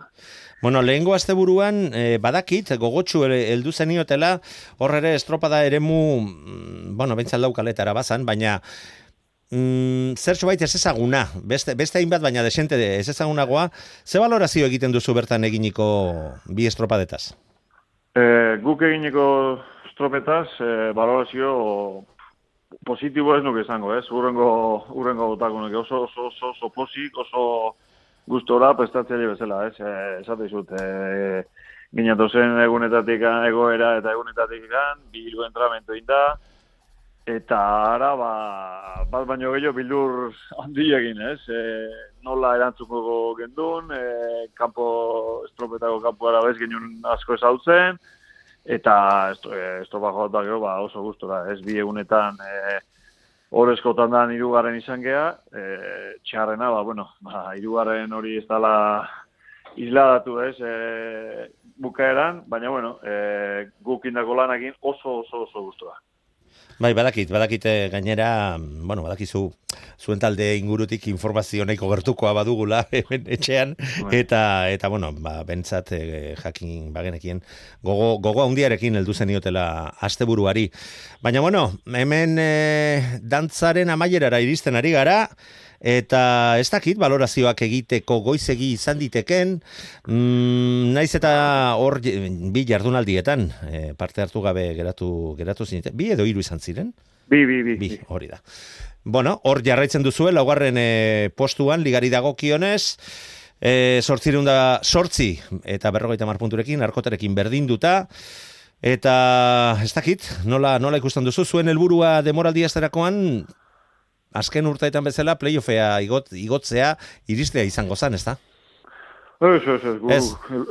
Bueno, lehengo asteburuan e, badakit, gogotsu heldu zeniotela, hor ere estropada eremu, mm, bueno, bentsal daukaletara bazan, baina mm, zertxo bait ez ezaguna, beste, beste hainbat baina desente de ez ezagunagoa, ze valorazio egiten duzu bertan eginiko bi estropadetaz? E, guk eginiko estropetaz, e, valorazio positibo ez nuke izango, ez? Urrengo, urrengo botakunek oso, oso, oso, oso posik, oso gustora prestatzaile bezala, ez? E, esate izut, e, ginatu zen egunetatik egoera eta egunetatik gan, bi hiru entramentu inda, eta ara, ba, bat baino gehiago bildur [LAUGHS] handi egin, ez? E, nola erantzuko gendun, e, kampo, estropetako kampuara bez genuen asko ezautzen, eta estropa jota gero, ba, oso gustora, ez? Bi egunetan, e, horrezkotan da irugarren izan geha, e, txarrena, ba, bueno, ba, irugarren hori ez dala isladatu, ez? E, bukaeran, baina, bueno, e, guk indako lanakin oso, oso, oso gustora. Bai, badakit, badakite gainera, bueno, badakizu zuen talde ingurutik informazio nahiko gertukoa badugula [LAUGHS] hemen etxean bai. eta eta bueno, ba bentsat e, jakin bagenekien gogo gogo handiarekin heldu zeniotela asteburuari. Baina bueno, hemen e, dantzaren amaierara iristen ari gara eta ez dakit valorazioak egiteko goizegi izan diteken, mm, naiz eta hor bi jardunaldietan e, parte hartu gabe geratu geratu zinete. Bi edo hiru izan ziren? Bi, bi, bi. Bi, hori da. Bueno, hor jarraitzen duzu, laugarren e, postuan, ligari dagokionez, e, sortzirun da sortzi, eta berrogeita marpunturekin, arkotarekin berdinduta, eta ez dakit, nola, nola ikusten duzu, zuen helburua demoraldi azterakoan, azken urtaetan bezala, playoffea igot, igotzea, iristea izango zan, ez da? Ez, ez, ez, gu, ez.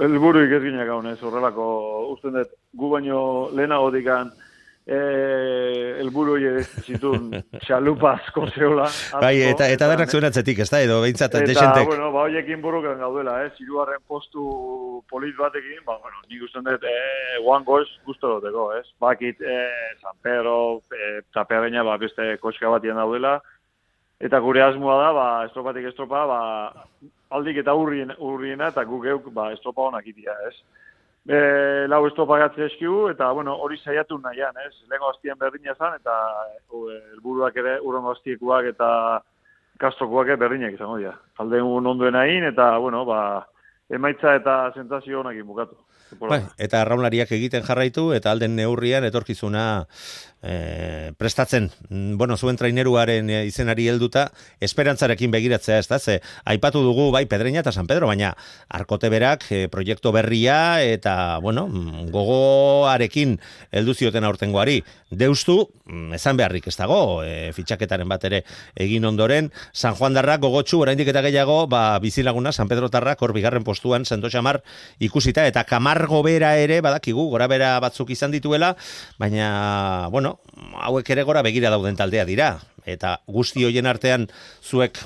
elburu ikez gaunez, horrelako, usten dut, gu baino lehenago dikan, eh elburu hie zitun [LAUGHS] xalupa asko zeola. Bai, eta eta denak zuen atzetik, ez da, edo behintzat desentek. Eta, bueno, ba, hoiekin burukan gaudela, eh, ziruaren postu polit batekin, ba, bueno, nik usten dut, eh, guan goz guztu duteko, ez? Bakit, eh, San Pedro, eh, tapea baina, ba, beste koska batien daudela, eta gure asmoa da, ba, estropatik estropa, ba, aldik eta urrien, urriena, eta guk geuk, ba, estropa honak itia, ez? e, lau estopa gatze eskiu, eta, bueno, hori saiatu nahian, ez? Lengo hastien berdina zan, eta helburuak ere, urrongo hastiekuak eta kastrokoak berdinak izango dira. Alde onduen hain, eta, bueno, ba, emaitza eta sentazio honak bukatu. Bai, eta arraunlariak egiten jarraitu, eta alden neurrian etorkizuna e, prestatzen, mm, bueno, zuen traineruaren eh, izenari helduta, esperantzarekin begiratzea, ez da, ze, aipatu dugu, bai, Pedreña eta San Pedro, baina arkote berak, e, proiektu berria, eta, bueno, mm, gogoarekin heldu zioten aurtengoari, deustu, mm, esan beharrik ez dago, e, fitxaketaren bat ere egin ondoren, San Juan Darrak gogotxu, oraindik eta gehiago, ba, bizilaguna, San Pedro Tarrak, hor bigarren postuan, sento xamar, ikusita, eta kamargo bera ere, badakigu, gora bera batzuk izan dituela, baina, bueno, hauek ere gora begira dauden taldea dira. Eta guzti hoien artean zuek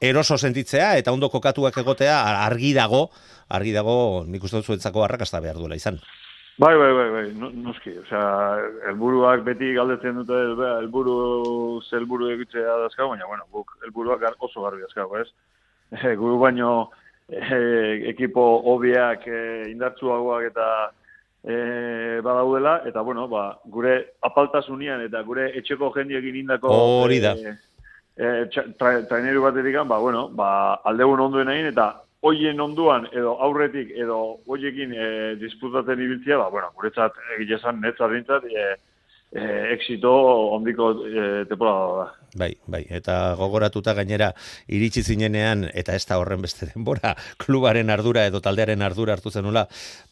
eroso sentitzea eta ondo kokatuak egotea argi dago, argi dago nik uste zuetzako arrakasta behar duela izan. Bai, bai, bai, bai, noski. Osea, helburuak beti galdetzen dute, helburu helburu egitzea dazkau, baina, bueno, guk helburuak oso garbi dazkau, ez? [LAUGHS] Guru baino e, ekipo hobiak e, indartzuagoak eta e, badaudela, eta bueno, ba, gure apaltasunian eta gure etxeko jendiekin indako hori da. E, e, tra, traineru bat ba, bueno, ba, aldegun onduen egin, eta hoien onduan edo aurretik edo hoiekin e, disputatzen ibiltzea, ba, bueno, guretzat egia esan netzat dintzat, e, e, exito ondiko e, temporada da. Bai, bai, eta gogoratuta gainera iritsi zinenean, eta ez da horren beste denbora, klubaren ardura edo taldearen ardura hartu zenula,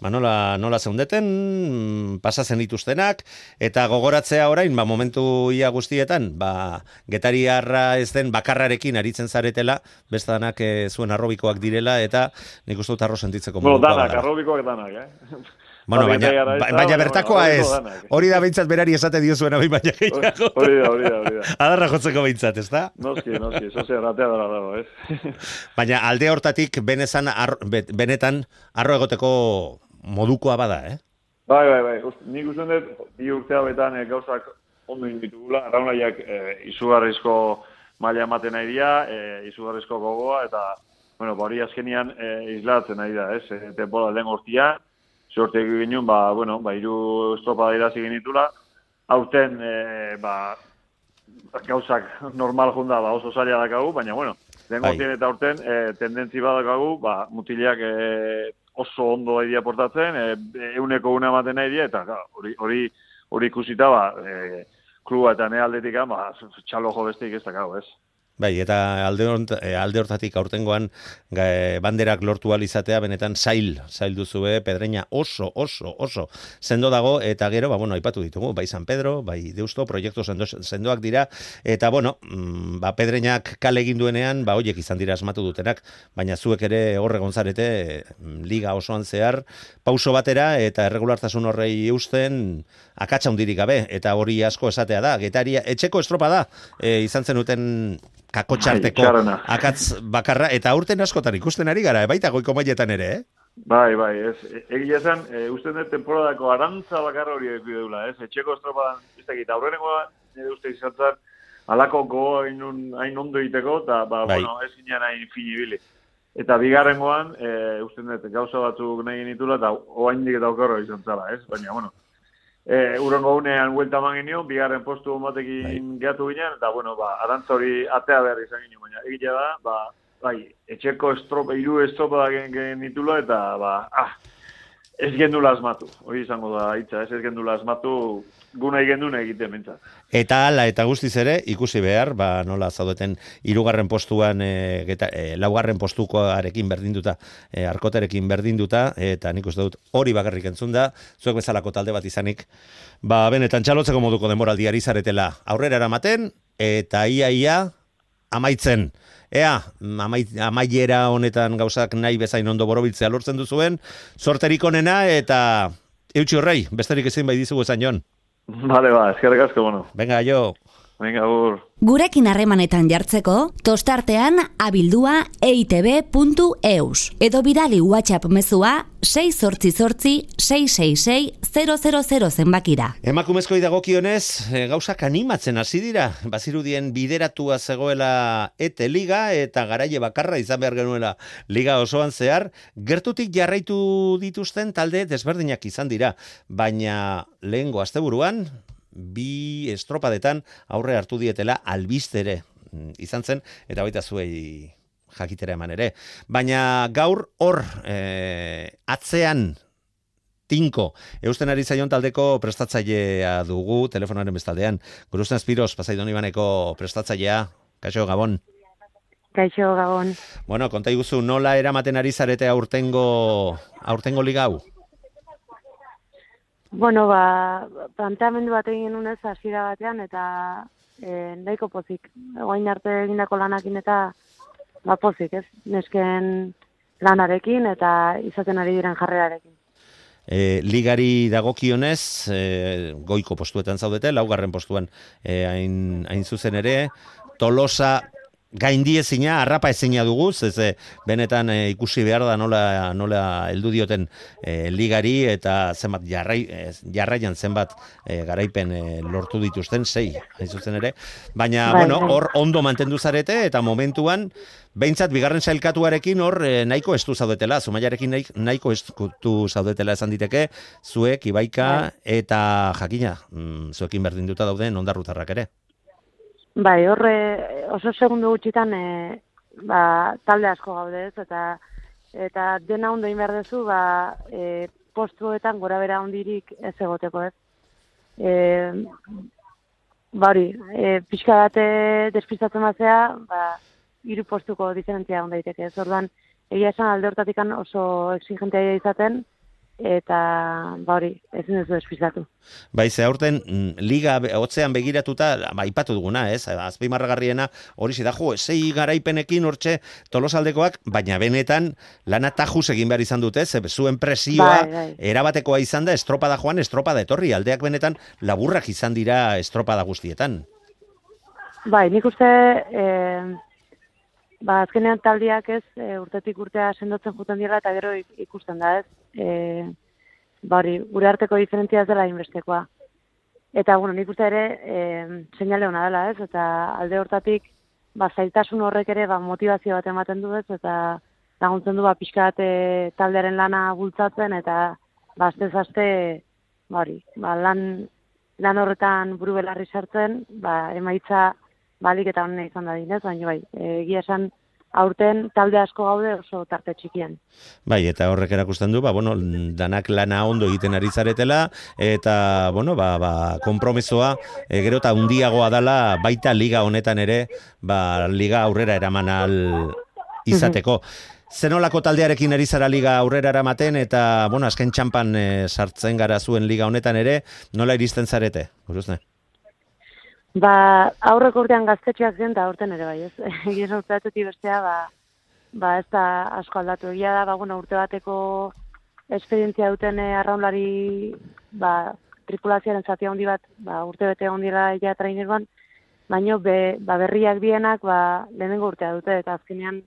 ba nola, nola zeundeten, pasa zen dituztenak, eta gogoratzea orain, ba momentu ia guztietan, ba getariarra ez den bakarrarekin aritzen zaretela, beste danak e, zuen arrobikoak direla, eta nik uste dut arro sentitzeko bueno, danak, arrobikoak danak, eh? [LAUGHS] Bueno, baina, baina, baina bertakoa ez. Hori da behintzat berari esate dio zuen abin baina gehiago. Hori da, hori da, hori da. [LAUGHS] Adarra jotzeko behintzat, ez da? Noski, noski, eso zera ratea dara dago, ez? [LAUGHS] baina alde hortatik benezan, ar, benetan arro egoteko modukoa bada, eh? Bai, bai, bai. Nik uste dut, bi urtea betan e, gauzak ondo inditugula, araunaiak e, izugarrizko maila ematen nahi dira, e, izugarrizko gogoa, eta, bueno, hori azkenian e, islatzen nahi da, ez? E, temporal den hortia, sorte ginen, ba, bueno, ba, iru estropa da irazi genitula, aurten, e, ba, gauzak normal junda, ba, oso zaila dakagu, baina, bueno, den bai. eta aurten, e, tendentzi badakagu, ba, mutileak e, oso ondo edia portatzen, e, euneko una ematen nahi dia, eta hori, hori, hori ikusita, ba, e, kluba eta ne aldetik, ba, txalo jo besteik ez dakau, ez? Bai, eta alde, eh, alde hortatik aurtengoan banderak lortu izatea benetan zail, zail duzue, pedreina oso, oso, oso sendo dago, eta gero, ba, bueno, aipatu ditugu, bai San Pedro, bai Deusto, proiektu sendo, sendoak dira, eta, bueno, mm, ba, pedreinak kale egin duenean, ba, hoiek izan dira asmatu dutenak, baina zuek ere horre gonzarete, mm, liga osoan zehar, pauso batera, eta erregulartasun horrei eusten, akatsa hundirik gabe, eta hori asko esatea da, getaria, etxeko estropa da, e, izan zenuten kakotxarteko bai, akatz bakarra, eta aurten askotan ikusten ari gara, baita goiko mailetan ere, eh? Bai, bai, ez, egia esan, e, uste dut temporadako arantza bakarra hori eku deula, ez, etxeko estropadan, ez da gita, aurrenengoa, nire uste izan zan, alako goa hain ondo iteko, eta, ba, bai. bueno, ez ginean hain finibili. Eta bigarrengoan, e, uste dut, gauza batzuk nahi genitula, eta oain dik eta okarro izan zala, ez, baina, bueno, eh urengo unean vuelta man genio, bigarren postu batekin bai. gehatu ginen, eta bueno, ba, arantza hori atea behar izan ginen, baina egitea da, ba, bai, etxeko estropa, iru estropa da gen, gen nitula, eta ba, ah, ez gendula asmatu, hori izango da, itza, ez ez gendula asmatu, guna igenduna egite mentzat. Eta ala eta guztiz ere ikusi behar, ba nola zaudeten hirugarren postuan e, geta, e, laugarren postukoarekin berdinduta, e, arkoterekin berdinduta eta nik uste dut hori bakarrik entzun da, zuek bezalako talde bat izanik, ba benetan txalotzeko moduko demoraldiari zaretela aurrera eramaten eta ia ia amaitzen. Ea, amaiera honetan gauzak nahi bezain ondo borobiltzea lortzen duzuen, sorterik onena eta eutxi horrei, besterik ezin bai dizugu esan jon. Vale, ba, eskerrik asko, bueno. Venga, jo. Venga, ur. Gurekin harremanetan jartzeko, tostartean abildua eitb.eus. Edo bidali WhatsApp mezua 6 sortzi sortzi 666 zenbakira. Emakumezko idagokionez, e, gauzak animatzen hasi dira. Bazirudien bideratua zegoela ete liga eta garaile bakarra izan behar genuela liga osoan zehar. Gertutik jarraitu dituzten talde desberdinak izan dira. Baina lehengo asteburuan, bi estropadetan aurre hartu dietela albistere mm, izan zen, eta baita zuei jakitera eman ere. Baina gaur hor e, atzean tinko, eusten ari zaion taldeko prestatzailea dugu, telefonaren bestaldean. Guruzten Espiros, pasaidon ibaneko prestatzailea, kaixo Gabon. Kaixo Gabon. Bueno, konta iguzu, nola eramaten ari zarete aurtengo, aurtengo ligau? Bueno, ba, planteamendu bat egin unez hasiera batean eta e, nahiko pozik. Egoain arte egindako lanakin eta ba pozik, ez? Nesken lanarekin eta izaten ari diren jarrerarekin. E, ligari dagokionez, e, goiko postuetan zaudete, laugarren postuan e, hain, hain zuzen ere, Tolosa gaindi ezina, arrapa ezina dugu, ez benetan e, ikusi behar da nola, nola eldu dioten e, ligari eta zenbat jarrai, e, jarraian zenbat e, garaipen lortu dituzten, sei, hain zuzen ere. Baina, bai, bueno, bai. hor ondo mantendu zarete eta momentuan, behintzat, bigarren sailkatuarekin hor nahiko estu zaudetela, zumaiarekin nahiko estu zaudetela esan diteke, zuek, ibaika bai. eta jakina, mm, zuekin berdin duta dauden ondarrutarrak ere. Bai, horre oso segundu gutxitan e, ba, talde asko gaude ez, eta eta dena ondo behar duzu, ba, e, postuetan gora bera ondirik ez egoteko, ez. E, ba hori, e, pixka bate despistatzen batzea, ba, hiru postuko diferentzia on daiteke. Ez orduan, egia esan alde hortatik oso exigentea izaten, eta ba hori, ezin duzu despistatu. Bai, ze aurten mm, liga hotzean begiratuta, ba, aipatu duguna, ez? Azpimarragarriena hori da jo, sei garaipenekin hortxe tolosaldekoak, baina benetan lana tajuz egin behar izan dute, ze zuen presioa Bai, bai. erabatekoa izan da estropada joan, estropada etorri, aldeak benetan laburrak izan dira estropada guztietan. Bai, nik uste, e, ba, azkenean taldiak ez, e, urtetik urtea sendotzen juten dira eta gero ik- ikusten da ez. E, ba, hori, gure arteko diferentzia ez dela inbestekoa. Eta, bueno, nik uste ere, e, seinale hona dela ez, eta alde hortatik, ba, zailtasun horrek ere, ba, motivazio bat ematen du ez, eta laguntzen du, ba, pixka bat e, taldearen lana bultzatzen, eta, ba, azte aste, ba, hori, ba, lan, lan horretan buru belarri sartzen, ba, emaitza balik eta honen izan da dinez, baina bai, egia esan aurten talde asko gaude oso tarte txikian. Bai, eta horrek erakusten du, ba, bueno, danak lana ondo egiten ari zaretela, eta, bueno, ba, ba, kompromisoa, e, gero eta undiagoa dala, baita liga honetan ere, ba, liga aurrera eraman al izateko. Zenolako taldearekin ari zara liga aurrera eramaten, eta, bueno, azken txampan e, sartzen gara zuen liga honetan ere, nola iristen zarete? Buruzne? Ba, aurreko urtean gaztetxeak zen, eta aurten ere bai, ez? [LAUGHS] Esan urteatetik bestea, ba, ba ez da asko aldatu. Egia da, ba, bueno, urte bateko esperientzia duten eh, arraunlari, ba, tripulazioaren zati handi bat, ba, urte bete ondira ja trainerban, baino be, ba, berriak bienak, ba, lehenengo urtea dute, eta azkenean,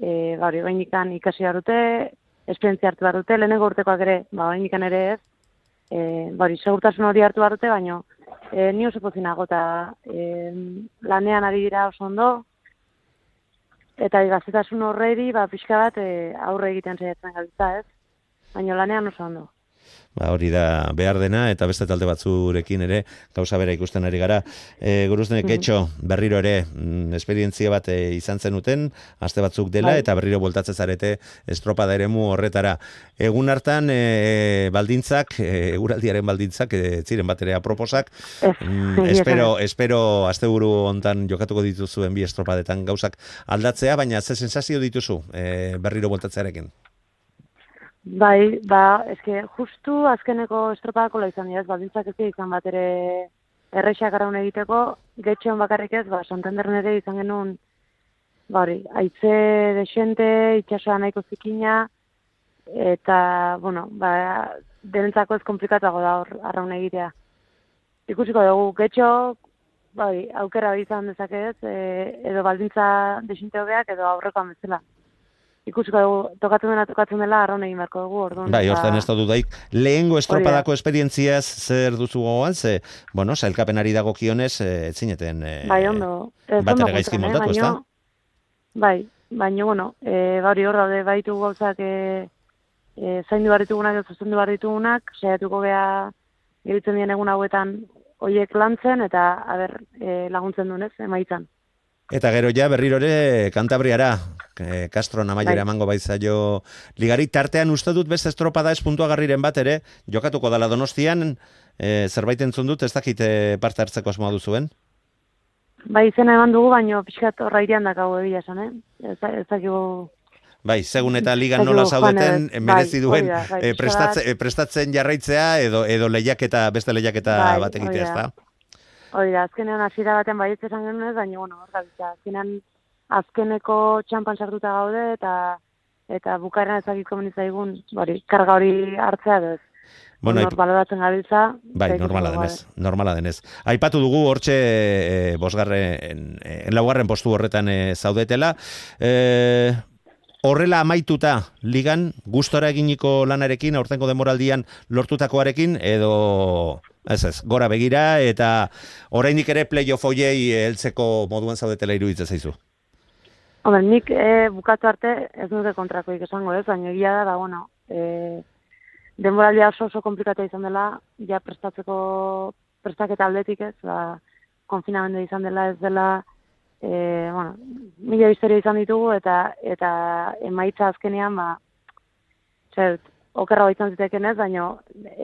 e, ba, hori, bainikan ikasi dute, esperientzia hartu behar dute, lehenengo urtekoak ere, ba, bainikan ere ez, e, ba, hori, segurtasun hori hartu behar dute, baino, e, ni oso pozinago, eta e, lanean ari dira oso ondo, eta gaztetasun horreri, ba, pixka bat, e, aurre egiten saiatzen gabiltza, ez? Baina lanean oso ondo. Ba, hori da behar dena, eta beste talde batzurekin ere gauza bera ikusten ari gara. E, Guruzne, Mhm. getxo, berriro ere, mm, esperientzia bat e, izan zenuten, aste batzuk dela, Bai. eta berriro voltatzen zarete estropada eremu horretara. Egun hartan, e, baldintzak, e, eguraldiaren baldintzak, e, ziren bat ere aproposak, mm, egia espero, espero asteburu hontan jokatuko dituzuen bi estropadetan gauzak aldatzea, baina ze sensazio dituzu e, berriro voltatzearekin? Bai, ba, eske, justu azkeneko estropadako izan dira, ez, baldintzak ez izan bat ere erreixak araun egiteko, getxeon bakarrik ez, ba, Santanderen ere izan genuen, ba, hori, aitze desente, itxasoa nahiko zikina, eta, bueno, ba, denentzako ez komplikatuago da hor arraun egitea. Ikusiko dugu, getxo, aukera hori izan dezake ez, e, edo baldintza desinte hobeak, edo aurrekoan bezala. Ikusiko dugu, tokatzen dela, tokatzen dela, arraun egin beharko dugu, orduan. Bai, ba, hortan ez da dudaik, lehengo estropadako esperientziaz zer duzu gogoan, ze, bueno, sailkapenari dagokionez, eh, ez zineten eh, Bai, ondo. Ez bat ondo ere gaizki eh, moldatu, da? baino- Bai, baina, bueno, e, gauri hor daude baitu gauzak e, e, zaindu behar ditugunak, zuzendu behar ditugunak, saiatuko gea geritzen dien egun hauetan hoiek lantzen, eta, aber, e, laguntzen duen ez, emaitzan. Eta gero ja berriro ere Kantabriara, eh, Castro Namaiera Bai. emango baitzaio ligari tartean uste dut beste estropada ez puntuagarriren bat ere, jokatuko dala Donostian, eh, zerbait entzun dut, ez dakit eh, parte hartzeko asmoa duzuen? Bai, izena eman dugu, baino pixkat horra irian dakau egia esan, eh? Ez, da- ez dakigu... Bai, segun eta ligan Ez nola zaudeten, ere. merezi Bai, duen bai, prestatze, bat. eh, prestatzen jarraitzea edo edo lehiaketa beste lehiaketa Bai, bat egitea, hori ez da. da? Hori da, azkenean hasiera baten baietz esan genuen baina, bueno, hor gabiltza. Azkenean azkeneko txampan sartuta gaude, eta eta bukaeran ezagik komeni zaigun, hori, karga hori hartzea ez. Bueno, aip- baloratzen gabiltza. Bai, normala denez, normala denez. Aipatu dugu hortxe e, bosgarren, e, laugarren postu horretan e, zaudetela. E, horrela amaituta ligan, gustora eginiko lanarekin, aurtengo demoraldian lortutakoarekin, edo ez ez, gora begira, eta oraindik ere playoff hoiei heltzeko moduan zaudetela iruditzen zaizu. Hombre, nik e, bukatu arte ez dute kontrakoik esango ez, baina egia da, ba, bueno, e, denboraldia oso oso komplikatu izan dela, ja prestatzeko prestaketa aldetik ez, ba, konfinamendu izan dela ez dela e, bueno, mila historia izan ditugu, eta eta emaitza azkenean, ba, zer, okerra izan ziteken ez, baina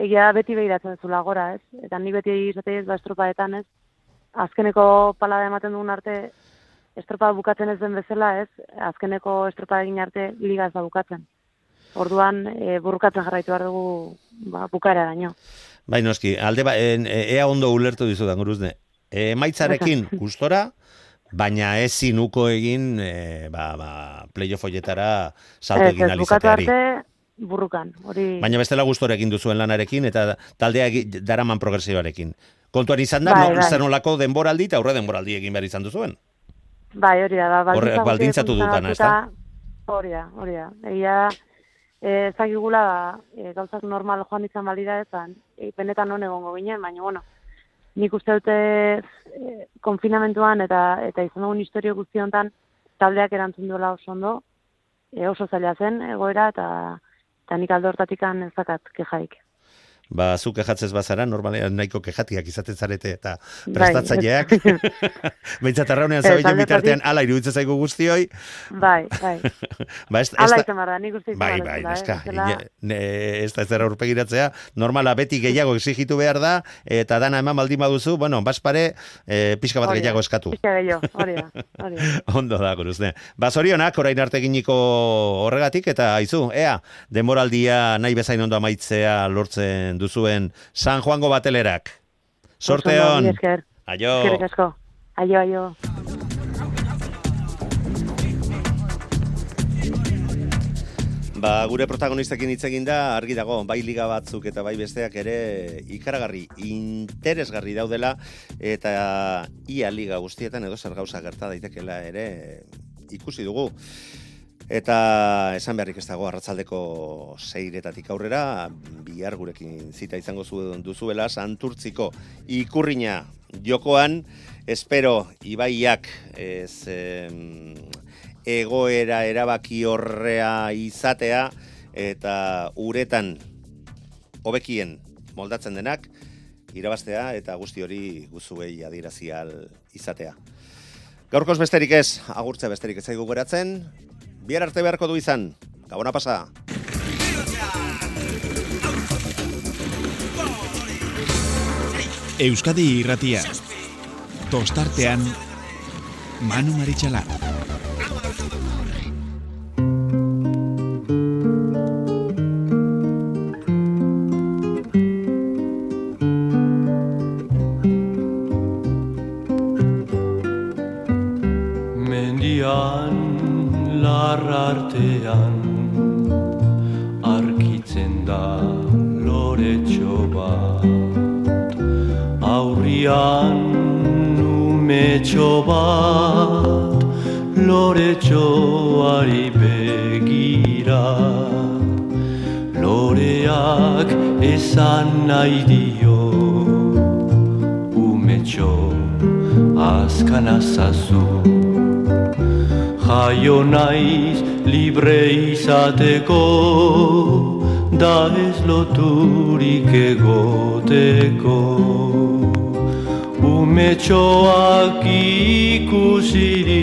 egia beti behiratzen zula gora, ez? Eta ni beti izate ez, ba, estropaetan, ez? Azkeneko palada ematen dugun arte, estropa bukatzen ez den bezala, ez? Azkeneko estropa egin arte, liga ez da bukatzen. Orduan, e, burrukatzen jarraitu behar dugu, ba, bukaera daño. Bai, noski, alde ba, en, ea ondo ulertu dizu da, guruzne. E, maitzarekin gustora, baina ez zinuko egin e, ba, ba, playoff hoietara salto egin alizateari. arte, burrukan. Hori... Baina bestela gustorekin duzuen lanarekin eta taldea daraman progresioarekin. Kontuan izan da, Bai, no, bai. zer nolako denboraldi eta aurre denboraldi egin behar izan duzuen. Bai, hori da, ba, Horre- baldintza baldintzatu guztiak dutana, ez da? Hori da, hori da. Egia da, eh, ezagigula, ba, eh, gauzak normal joan izan balira ezan, e, benetan non egongo ginen, baina, bueno, nik uste dute eh, konfinamentuan eta eta izan dugun historio guzti honetan taldeak erantzun duela oso ondo, e, oso zaila zen egoera eta eta nik alde hortatikan ez dakat kejaik. Ba, zu kejatzez bazara, normalean nahiko kejatiak izaten zarete eta Bai, prestatzaileak. [LAUGHS] Behintzat arraunean Ez, zabilen alde bitartean ala iruditzen zaigu guztioi. Bai, [LAUGHS] bai. Ba, ez, ez da- izan behar da, nik uste Bai, bai, eh, neska. Ine- ne, ez da ez dara urpegiratzea. Normala beti gehiago exigitu behar da, eta dana eman baldin baduzu, bueno, baspare, e, pixka bat da, gehiago eskatu. Pixka gehiago, hori da, hori da. [LAUGHS] Ondo da, guruzne. Ba, zorionak, orain arte eginiko horregatik, eta aizu, ea, denboraldia nahi bezain ondo amaitzea lortzen duzuen San Juango batelerak. Sorte esker. Aio. Aio, aio. Ba, gure protagonistekin hitz egin da, argi dago, bai liga batzuk eta bai besteak ere ikaragarri, interesgarri daudela, eta ia liga guztietan edo zer gauza gerta daitekela ere ikusi dugu. Eta esan beharrik ez dago arratzaldeko seiretatik aurrera, bihar gurekin zita izango zu- duzuela santurtziko ikurrina jokoan, espero ibaiak ez em, egoera erabaki horrea izatea eta uretan hobekien moldatzen denak irabaztea eta guzti hori guzuei adierazial izatea. Gaurkoz besterik ez, agurtze besterik ez zaigu geratzen, bihar arte beharko du izan, gabona pasa. Euskadi irratia. Tostartean, Manu Maritxalar. Esan nahi dio. Umetxo azkan azazu Jaio naiz libre izateko Da ez loturik egoteko. Umetxoak ikusirik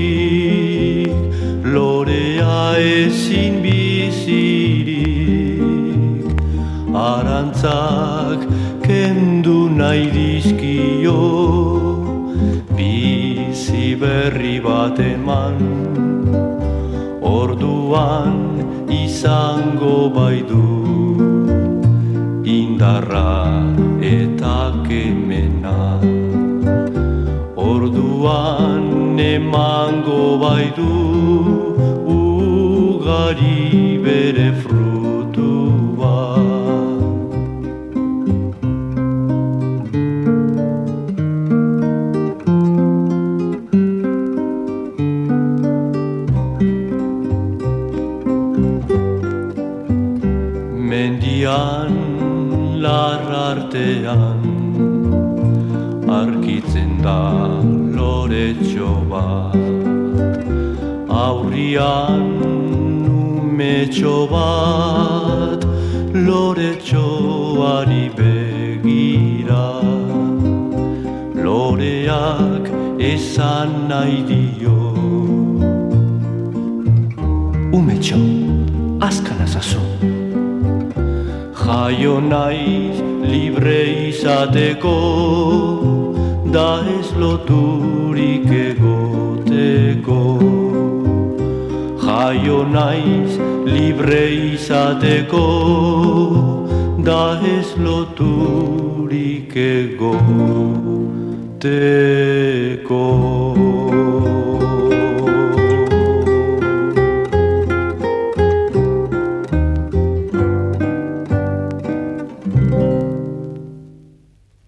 Lorea ezin Arantzak kendu nahi dizkio bizi berri bat eman. Orduan izango baidu indarra eta kemena. Orduan emango baidu ugari bere frutua Aurrian umetxo bat loretxoari begira. Loreak izan nahi dio. Umetxo, azkana zazu Jaio naiz libre izateko Da ez loturik Jaio naiz libre izateko Da ez loturik egoteko